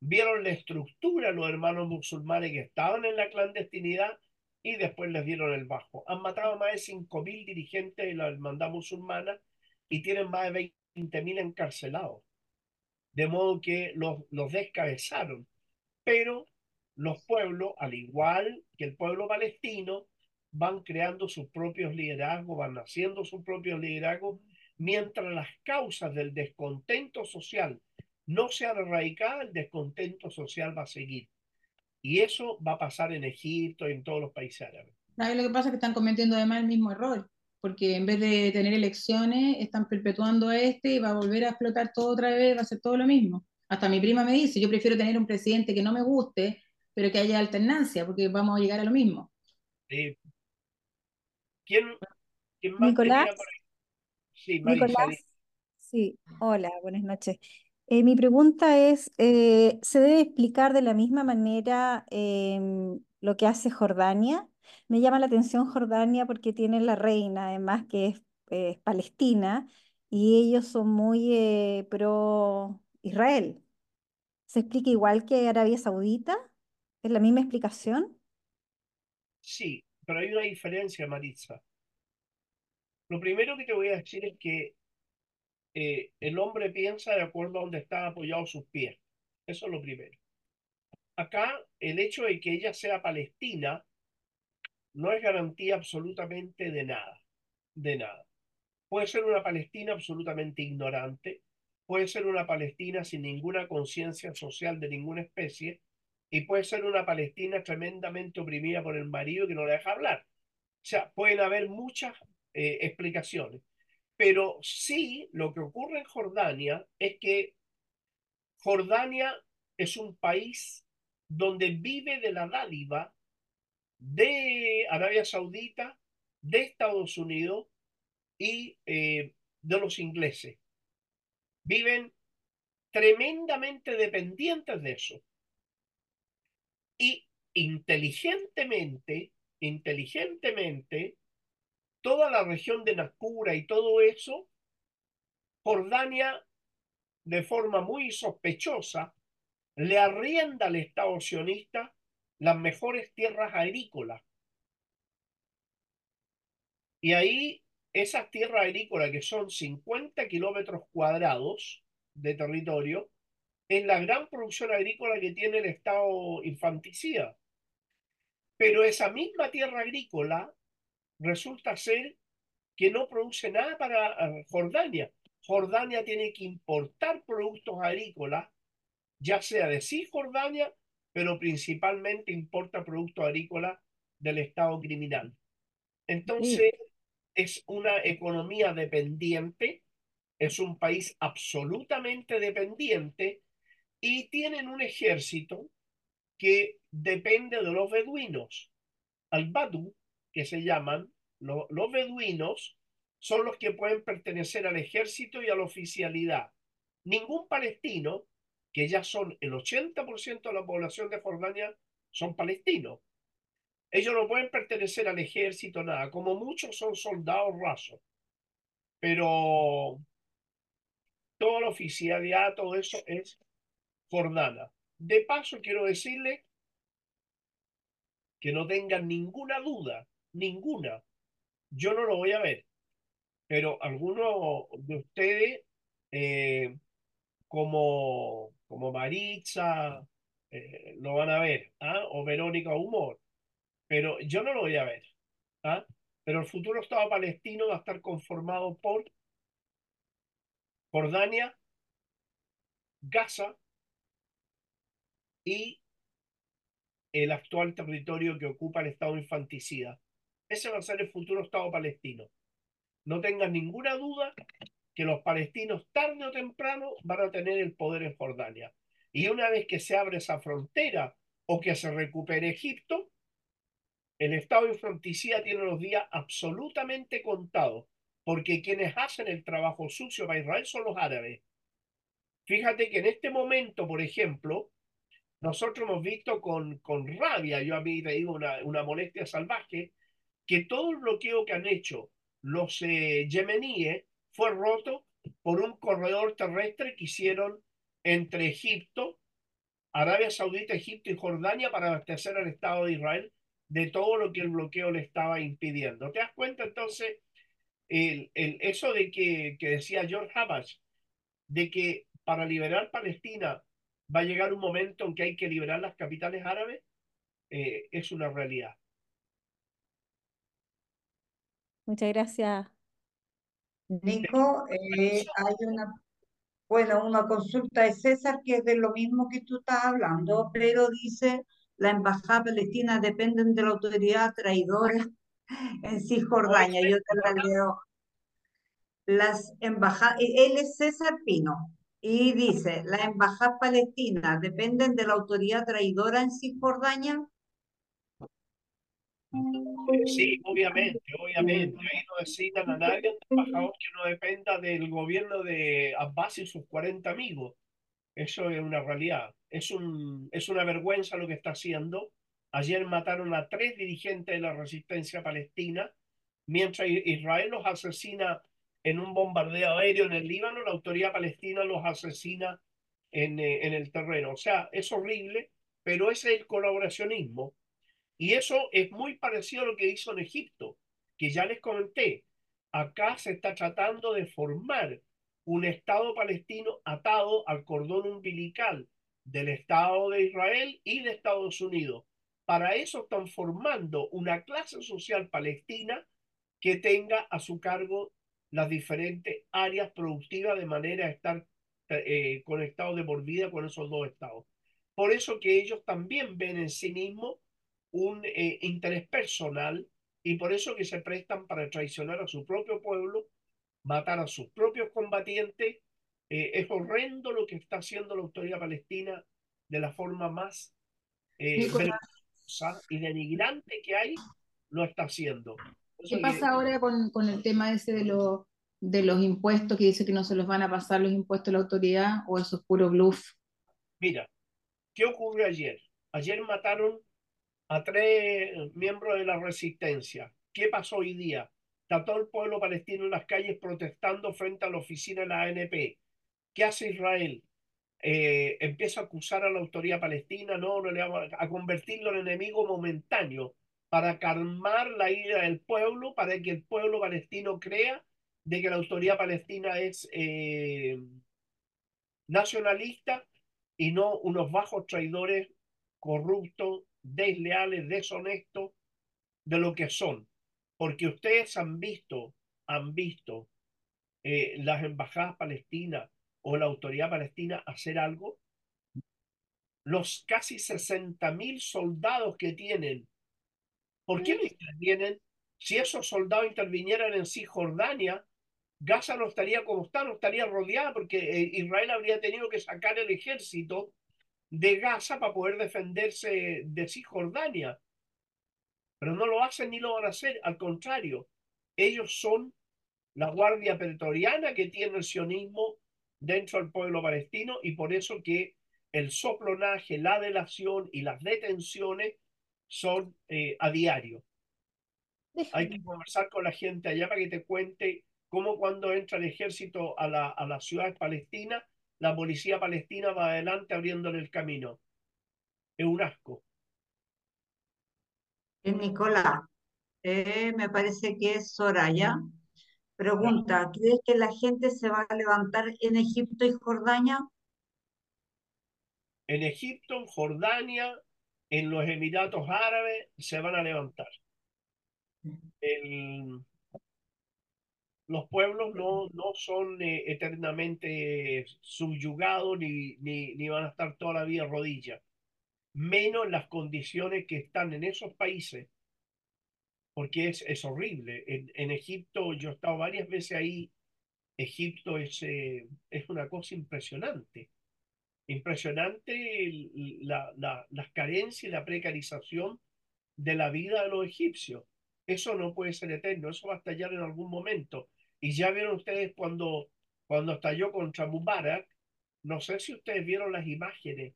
vieron la estructura los hermanos musulmanes que estaban en la clandestinidad y después les dieron el bajo. Han matado más de 5.000 dirigentes de la hermandad musulmana y tienen más de 20.000 encarcelados. De modo que los, los descabezaron. Pero los pueblos, al igual que el pueblo palestino, van creando sus propios liderazgos, van haciendo sus propios liderazgos, mientras las causas del descontento social no sean erradicadas, el descontento social va a seguir. Y eso va a pasar en Egipto y en todos los países árabes. ¿Sabes lo que pasa? Que están cometiendo además el mismo error, porque en vez de tener elecciones, están perpetuando este y va a volver a explotar todo otra vez, va a ser todo lo mismo. Hasta mi prima me dice, yo prefiero tener un presidente que no me guste, pero que haya alternancia, porque vamos a llegar a lo mismo. Sí. ¿Quién, quién más Nicolás. tenía por ahí? Sí, Marisa, Nicolás. Sí, hola, buenas noches. Eh, mi pregunta es, eh, ¿se debe explicar de la misma manera em, lo que hace Jordania? Me llama la atención Jordania porque tiene la reina, además que es, es palestina, y ellos son muy eh, pro Israel. ¿Se explica igual que Arabia Saudita? ¿Es la misma explicación? Sí, pero hay una diferencia, Maritza. Lo primero que te voy a decir es que eh, el hombre piensa de acuerdo a donde están apoyados sus pies. Eso es lo primero. Acá, el hecho de que ella sea palestina no es garantía absolutamente de nada, de nada. Puede ser una palestina absolutamente ignorante, puede ser una palestina sin ninguna conciencia social de ninguna especie, y puede ser una palestina tremendamente oprimida por el marido que no la deja hablar. O sea, pueden haber muchas eh, explicaciones. Pero sí, lo que ocurre en Jordania es que Jordania es un país donde vive de la dádiva de Arabia Saudita, de Estados Unidos y eh, de los ingleses. Viven tremendamente dependientes de eso. Y inteligentemente, inteligentemente, toda la región de Nakura y todo eso, Jordania, de forma muy sospechosa, le arrienda al Estado sionista las mejores tierras agrícolas. Y ahí, esas tierras agrícolas, que son 50 kilómetros cuadrados de territorio, es la gran producción agrícola que tiene el Estado infanticida. Pero esa misma tierra agrícola resulta ser que no produce nada para eh, Jordania. Jordania tiene que importar productos agrícolas, ya sea de Cisjordania, pero principalmente importa productos agrícolas del Estado criminal. Entonces, es una economía dependiente, es un país absolutamente dependiente y tienen un ejército que depende de los beduinos. Al Badu que se llaman los beduinos, son los que pueden pertenecer al ejército y a la oficialidad. Ningún palestino, que ya son el 80% de la población de Jordania, son palestinos. Ellos no pueden pertenecer al ejército, nada. Como muchos son soldados rasos. Pero toda la oficialidad, todo eso es jordana. De paso, quiero decirle que no tengan ninguna duda ninguna. Yo no lo voy a ver, pero algunos de ustedes, eh, como, como Maritza, eh, lo van a ver, ¿ah? o Verónica Humor, pero yo no lo voy a ver. ¿ah? Pero el futuro Estado palestino va a estar conformado por Jordania, Gaza y el actual territorio que ocupa el Estado infanticida. Ese va a ser el futuro Estado palestino. No tengan ninguna duda que los palestinos tarde o temprano van a tener el poder en Jordania. Y una vez que se abre esa frontera o que se recupere Egipto, el Estado infanticida tiene los días absolutamente contados, porque quienes hacen el trabajo sucio para Israel son los árabes. Fíjate que en este momento, por ejemplo, nosotros hemos visto con, con rabia, yo a mí te digo una, una molestia salvaje, que todo el bloqueo que han hecho los eh, yemeníes fue roto por un corredor terrestre que hicieron entre Egipto, Arabia Saudita, Egipto y Jordania para abastecer al Estado de Israel de todo lo que el bloqueo le estaba impidiendo. ¿Te das cuenta entonces el, el, eso de que, que decía George Hamas, de que para liberar Palestina va a llegar un momento en que hay que liberar las capitales árabes? Eh, es una realidad. Muchas gracias. Nico, eh, hay una, bueno, una consulta de César que es de lo mismo que tú estás hablando, pero dice, la embajada palestina dependen de la autoridad traidora en Cisjordania. Yo te la leo. Las embajadas, él es César Pino, y dice, la embajada palestina dependen de la autoridad traidora en Cisjordania. Sí, obviamente, obviamente. Ahí no necesitan a nadie, embajador que no dependa del gobierno de Abbas y sus 40 amigos. Eso es una realidad. Es, un, es una vergüenza lo que está haciendo. Ayer mataron a tres dirigentes de la resistencia palestina, mientras Israel los asesina en un bombardeo aéreo en el Líbano, la autoridad palestina los asesina en, eh, en el terreno. O sea, es horrible, pero ese es el colaboracionismo. Y eso es muy parecido a lo que hizo en Egipto, que ya les comenté. Acá se está tratando de formar un Estado palestino atado al cordón umbilical del Estado de Israel y de Estados Unidos. Para eso están formando una clase social palestina que tenga a su cargo las diferentes áreas productivas de manera a estar eh, conectados de por vida con esos dos estados. Por eso que ellos también ven en sí mismos un eh, interés personal y por eso que se prestan para traicionar a su propio pueblo, matar a sus propios combatientes. Eh, es horrendo lo que está haciendo la autoridad palestina de la forma más eh, y denigrante que hay, lo está haciendo. ¿Qué pasa ahora con, con, el tema ese de, lo, de los impuestos que dice que no se los van a pasar los impuestos a la autoridad o eso es puro bluff? Mira, ¿qué ocurrió ayer? Ayer mataron a tres miembros de la resistencia. ¿Qué pasó hoy día? Está todo el pueblo palestino en las calles protestando frente a la oficina de la ANP. ¿Qué hace Israel? Eh, empieza a acusar a la autoridad palestina, no, no le a convertirlo en enemigo momentáneo para calmar la ira del pueblo, para que el pueblo palestino crea de que la autoridad palestina es eh, nacionalista y no unos bajos traidores corruptos, desleales, deshonestos de lo que son. Porque ustedes han visto, han visto eh, las embajadas palestinas o la autoridad palestina hacer algo. Los casi 60 mil soldados que tienen, ¿por qué no intervienen? Si esos soldados intervinieran en Cisjordania, Gaza no estaría como está, no estaría rodeada porque eh, Israel habría tenido que sacar el ejército de Gaza para poder defenderse de Cisjordania. Pero no lo hacen ni lo van a hacer, al contrario, ellos son la guardia pretoriana que tiene el sionismo dentro del pueblo palestino y por eso que el soplonaje, la delación y las detenciones son eh, a diario. Hay que conversar con la gente allá para que te cuente cómo cuando entra el ejército a la, a la ciudad palestina, la policía palestina va adelante abriéndole el camino. Es un asco. Eh, Nicolás, eh, me parece que es Soraya. Pregunta, ¿crees que la gente se va a levantar en Egipto y Jordania? En Egipto, en Jordania, en los Emiratos Árabes se van a levantar. El, los pueblos no, no son eh, eternamente subyugados ni, ni, ni, van a estar toda la vida rodillas, menos las condiciones que están en esos países, porque es, es horrible. En, en, Egipto, yo he estado varias veces ahí, Egipto es, eh, es una cosa impresionante. Impresionante la, la, las carencias y la precarización de la vida de los egipcios. Eso no puede ser eterno, eso va a estallar en algún momento. Y ya vieron ustedes cuando, cuando estalló contra Mubarak, no sé si ustedes vieron las imágenes,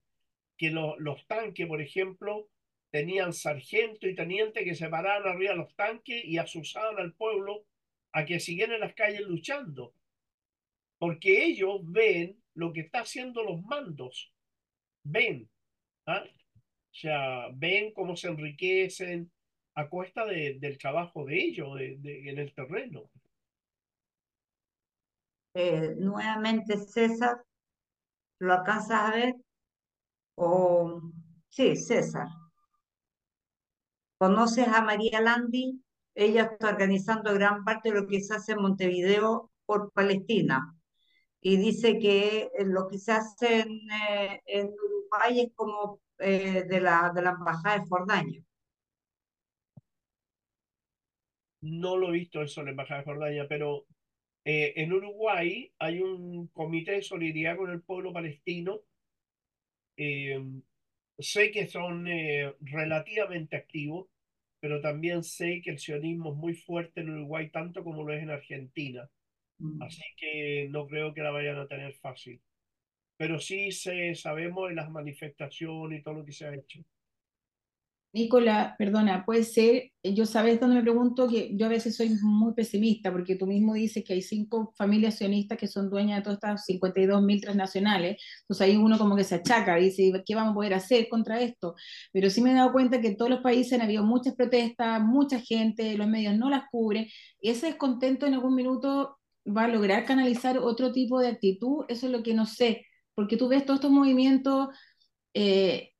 que los tanques, por ejemplo, tenían sargento y teniente que se paraban arriba de los tanques y asusaban al pueblo a que siguieran en las calles luchando. Porque ellos ven lo que está haciendo los mandos. Ven. ¿ah? O sea, ven cómo se enriquecen a cuesta de, del trabajo de ellos en el terreno. Eh, nuevamente César, ¿lo alcanzas a ver? O, sí, César. ¿Conoces a María Landi? Ella está organizando gran parte de lo que se hace en Montevideo por Palestina. Y dice que eh, lo que se hace en, eh, en Uruguay es como de, la, de la Embajada de Jordania. No lo he visto eso en la Embajada de Jordania, pero eh, en Uruguay hay un comité de solidaridad con el pueblo palestino. Eh, sé que son eh, relativamente activos, pero también sé que el sionismo es muy fuerte en Uruguay, tanto como lo es en Argentina. Mm. Así que no creo que la vayan a tener fácil. pero sí se, sabemos de las manifestaciones y todo lo que se ha hecho. Nicola, perdona, puede ser, yo sabes dónde me pregunto que yo a veces soy muy pesimista, porque tú mismo dices que hay cinco familias sionistas que son dueñas de todas estas 52 mil transnacionales, entonces ahí uno como que se achaca, dice, ¿qué vamos a poder hacer contra esto? Pero sí me he dado cuenta que en todos los países han habido muchas protestas, mucha gente, los medios no las cubren, y ese descontento en algún minuto va a lograr canalizar otro tipo de actitud, eso es lo que no sé, porque tú ves todos estos movimientos... Eh,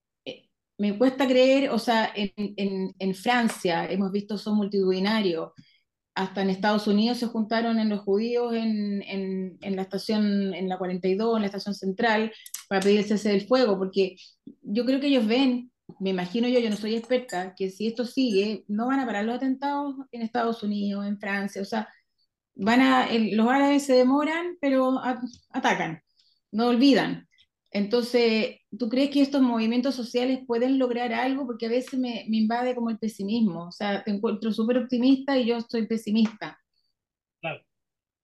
me cuesta creer, o sea, en, en, en, Francia hemos visto son multitudinarios, hasta en Estados Unidos se juntaron en los judíos en, en, la estación, en la 42, en la estación central, para pedir el cese del fuego, porque yo creo que ellos ven, me imagino yo, yo no soy experta, que si esto sigue, no van a parar los atentados en Estados Unidos, en Francia, o sea, van a, los árabes se demoran, pero atacan, no olvidan. Entonces, ¿tú crees que estos movimientos sociales pueden lograr algo? Porque a veces me, me invade como el pesimismo. O sea, te encuentro súper optimista y yo estoy pesimista. Claro.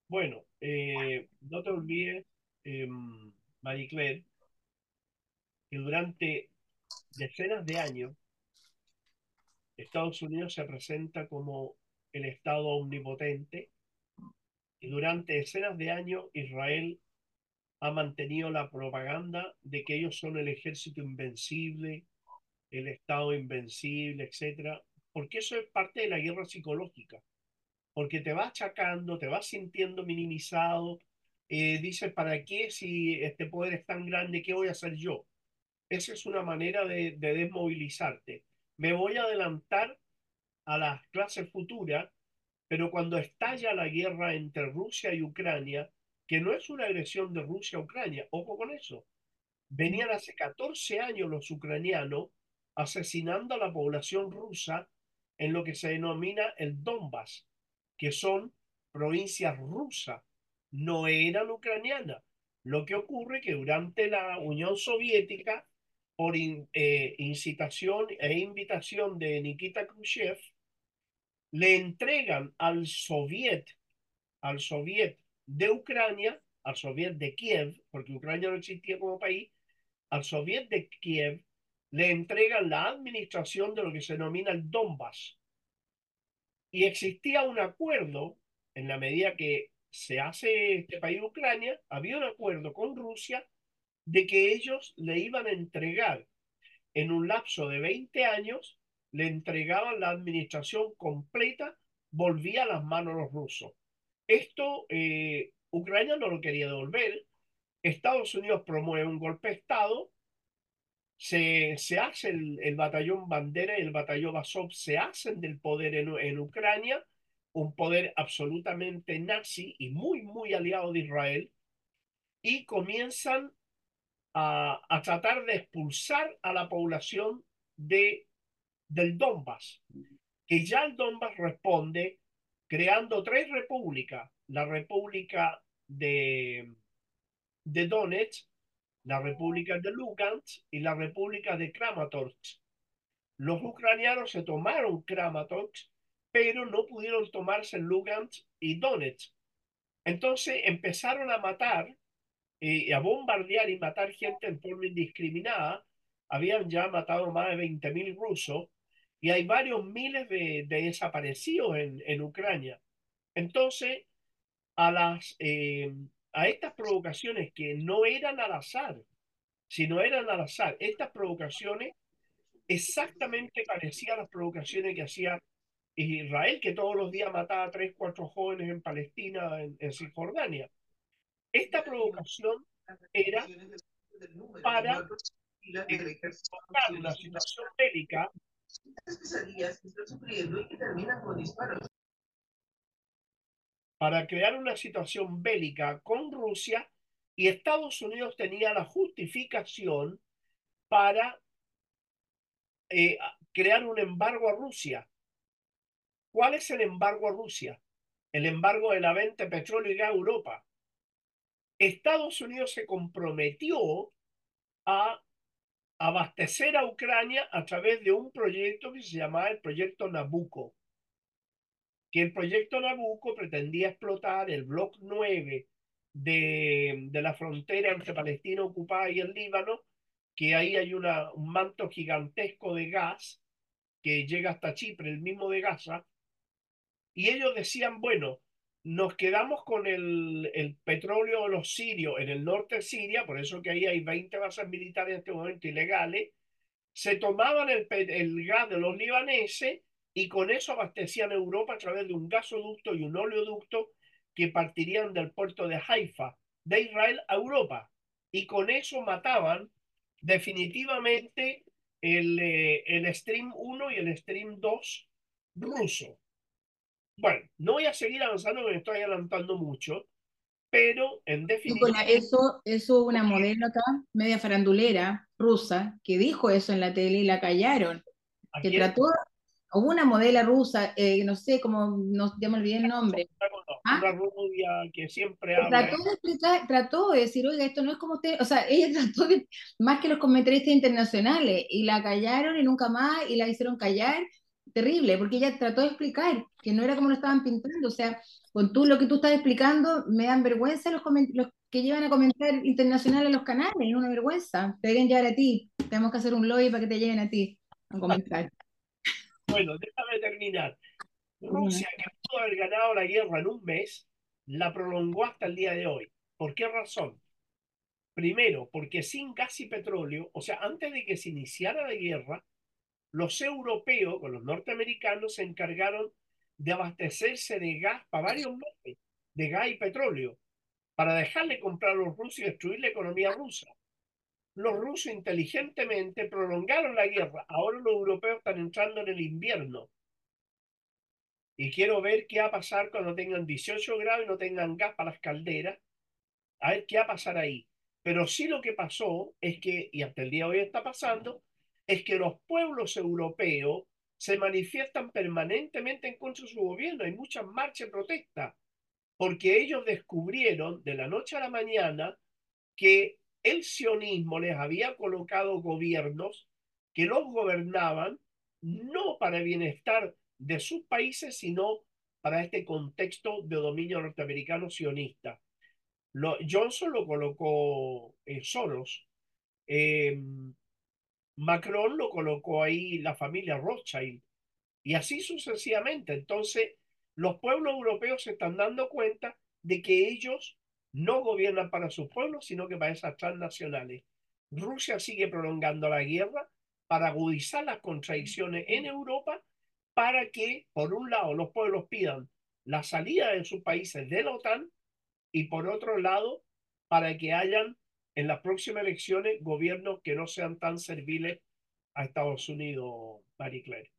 Bueno, eh, no te olvides, eh, que durante decenas de años Estados Unidos se presenta como el Estado omnipotente y durante decenas de años Israel ha mantenido la propaganda de que ellos son el ejército invencible, el Estado invencible, etcétera, porque eso es parte de la guerra psicológica, porque te vas achacando, te vas sintiendo minimizado, eh, dices, ¿para qué si este poder es tan grande, qué voy a hacer yo? Esa es una manera de, de desmovilizarte. Me voy a adelantar a las clases futuras, pero cuando estalla la guerra entre Rusia y Ucrania, que no es una agresión de Rusia a Ucrania, ojo con eso. Venían hace 14 años los ucranianos asesinando a la población rusa en lo que se denomina el Donbass, que son provincias rusas, no eran ucranianas. Lo que ocurre que durante la Unión Soviética, por eh, incitación e invitación de Nikita Khrushchev, le entregan al soviet, al soviet de Ucrania al Soviet de Kiev, porque Ucrania no existía como país, al Soviet de Kiev le entregan la administración de lo que se denomina el Donbass. Y existía un acuerdo, en la medida que se hace este país Ucrania, había un acuerdo con Rusia de que ellos le iban a entregar en un lapso de 20 años, le entregaban la administración completa, volvía a las manos los rusos. Esto eh, Ucrania no lo quería devolver. Estados Unidos promueve un golpe de Estado. Se, se hace el, batallón Bandera y el batallón Azov se hacen del poder en, en Ucrania, un poder absolutamente nazi y muy, muy aliado de Israel, y comienzan a, a tratar de expulsar a la población de, del Donbass, que ya el Donbass responde creando tres repúblicas, la República de, de Donetsk, la República de Lugansk y la República de Kramatorsk. Los ucranianos se tomaron Kramatorsk, pero no pudieron tomarse Lugansk y Donetsk. Entonces empezaron a matar y a bombardear y matar gente en forma indiscriminada. Habían ya matado más de 20.000 rusos y hay varios miles de, desaparecidos en, en, Ucrania. Entonces, a, las, eh, a estas provocaciones que no eran al azar, sino eran al azar, estas provocaciones exactamente parecían las provocaciones que hacía Israel, que todos los días mataba a tres, cuatro jóvenes en Palestina, en, en Cisjordania. Esta provocación era para eh, una situación bélica Para crear una situación bélica con Rusia y Estados Unidos tenía la justificación para eh, crear un embargo a Rusia. ¿Cuál es el embargo a Rusia? El embargo de la venta de petróleo y gas a Europa. Estados Unidos se comprometió a abastecer a Ucrania a través de un proyecto que se llamaba el proyecto Nabucco, que el proyecto Nabucco pretendía explotar el Bloque 9 de, de la frontera entre Palestina ocupada y el Líbano, que ahí hay una, un manto gigantesco de gas que llega hasta Chipre, el mismo de Gaza, y ellos decían, bueno, nos quedamos con el, el petróleo de los sirios en el norte de Siria, por eso que ahí hay 20 bases militares en este momento ilegales, se tomaban el, el gas de los libaneses y con eso abastecían Europa a través de un gasoducto y un oleoducto que partirían del puerto de Haifa, de Israel a Europa. Y con eso mataban definitivamente el, eh, el Stream 1 y el Stream 2 ruso. Bueno, no voy a seguir avanzando, me estoy adelantando mucho, pero en definitiva... eso, eso una modelo acá, media farandulera, rusa, que dijo eso en la tele y la callaron, que trató, hubo una modelo rusa, eh, no sé cómo, no, ya me olvidé el nombre. ¿Ah? Una rubia que siempre habla. Trató de explicar, trató de decir, oiga, esto no es como usted, o sea, ella trató de, más que los comentaristas internacionales, y la callaron y nunca más, y la hicieron callar, terrible, porque ella trató de explicar que no era como lo estaban pintando, o sea, con tú lo que tú estás explicando, me dan vergüenza los, los que llevan a comentar internacional en los canales, es una vergüenza, te deben llevar a ti, tenemos que hacer un lobby para que te lleguen a ti a comentar. Bueno, déjame terminar. Rusia, que pudo haber ganado la guerra en un mes, la prolongó hasta el día de hoy. ¿Por qué razón? Primero, porque sin gas y petróleo, o sea, antes de que se iniciara la guerra, los europeos con los norteamericanos se encargaron de abastecerse de gas para varios meses, de gas y petróleo, para dejarle comprar a los rusos y destruir la economía rusa. Los rusos inteligentemente prolongaron la guerra. Ahora los europeos están entrando en el invierno y quiero ver qué va a pasar cuando tengan 18 grados y no tengan gas para las calderas. A ver qué va a pasar ahí. Pero sí lo que pasó es que, y hasta el día de hoy está pasando, es que los pueblos europeos se manifiestan permanentemente en contra de su gobierno. Hay muchas marchas de protesta, porque ellos descubrieron de la noche a la mañana que el sionismo les había colocado gobiernos que los gobernaban no para el bienestar de sus países, sino para este contexto de dominio norteamericano sionista. Lo, Johnson lo colocó en Soros, em, Macron lo colocó ahí la familia Rothschild, y así sucesivamente. Entonces, los pueblos europeos se están dando cuenta de que ellos no gobiernan para sus pueblos, sino que para esas transnacionales. Rusia sigue prolongando la guerra para agudizar las contradicciones en Europa para que, por un lado, los pueblos pidan la salida de sus países de la OTAN y, por otro lado, para que hayan en las próximas elecciones gobiernos que no sean tan serviles a Estados Unidos, Marie Claire.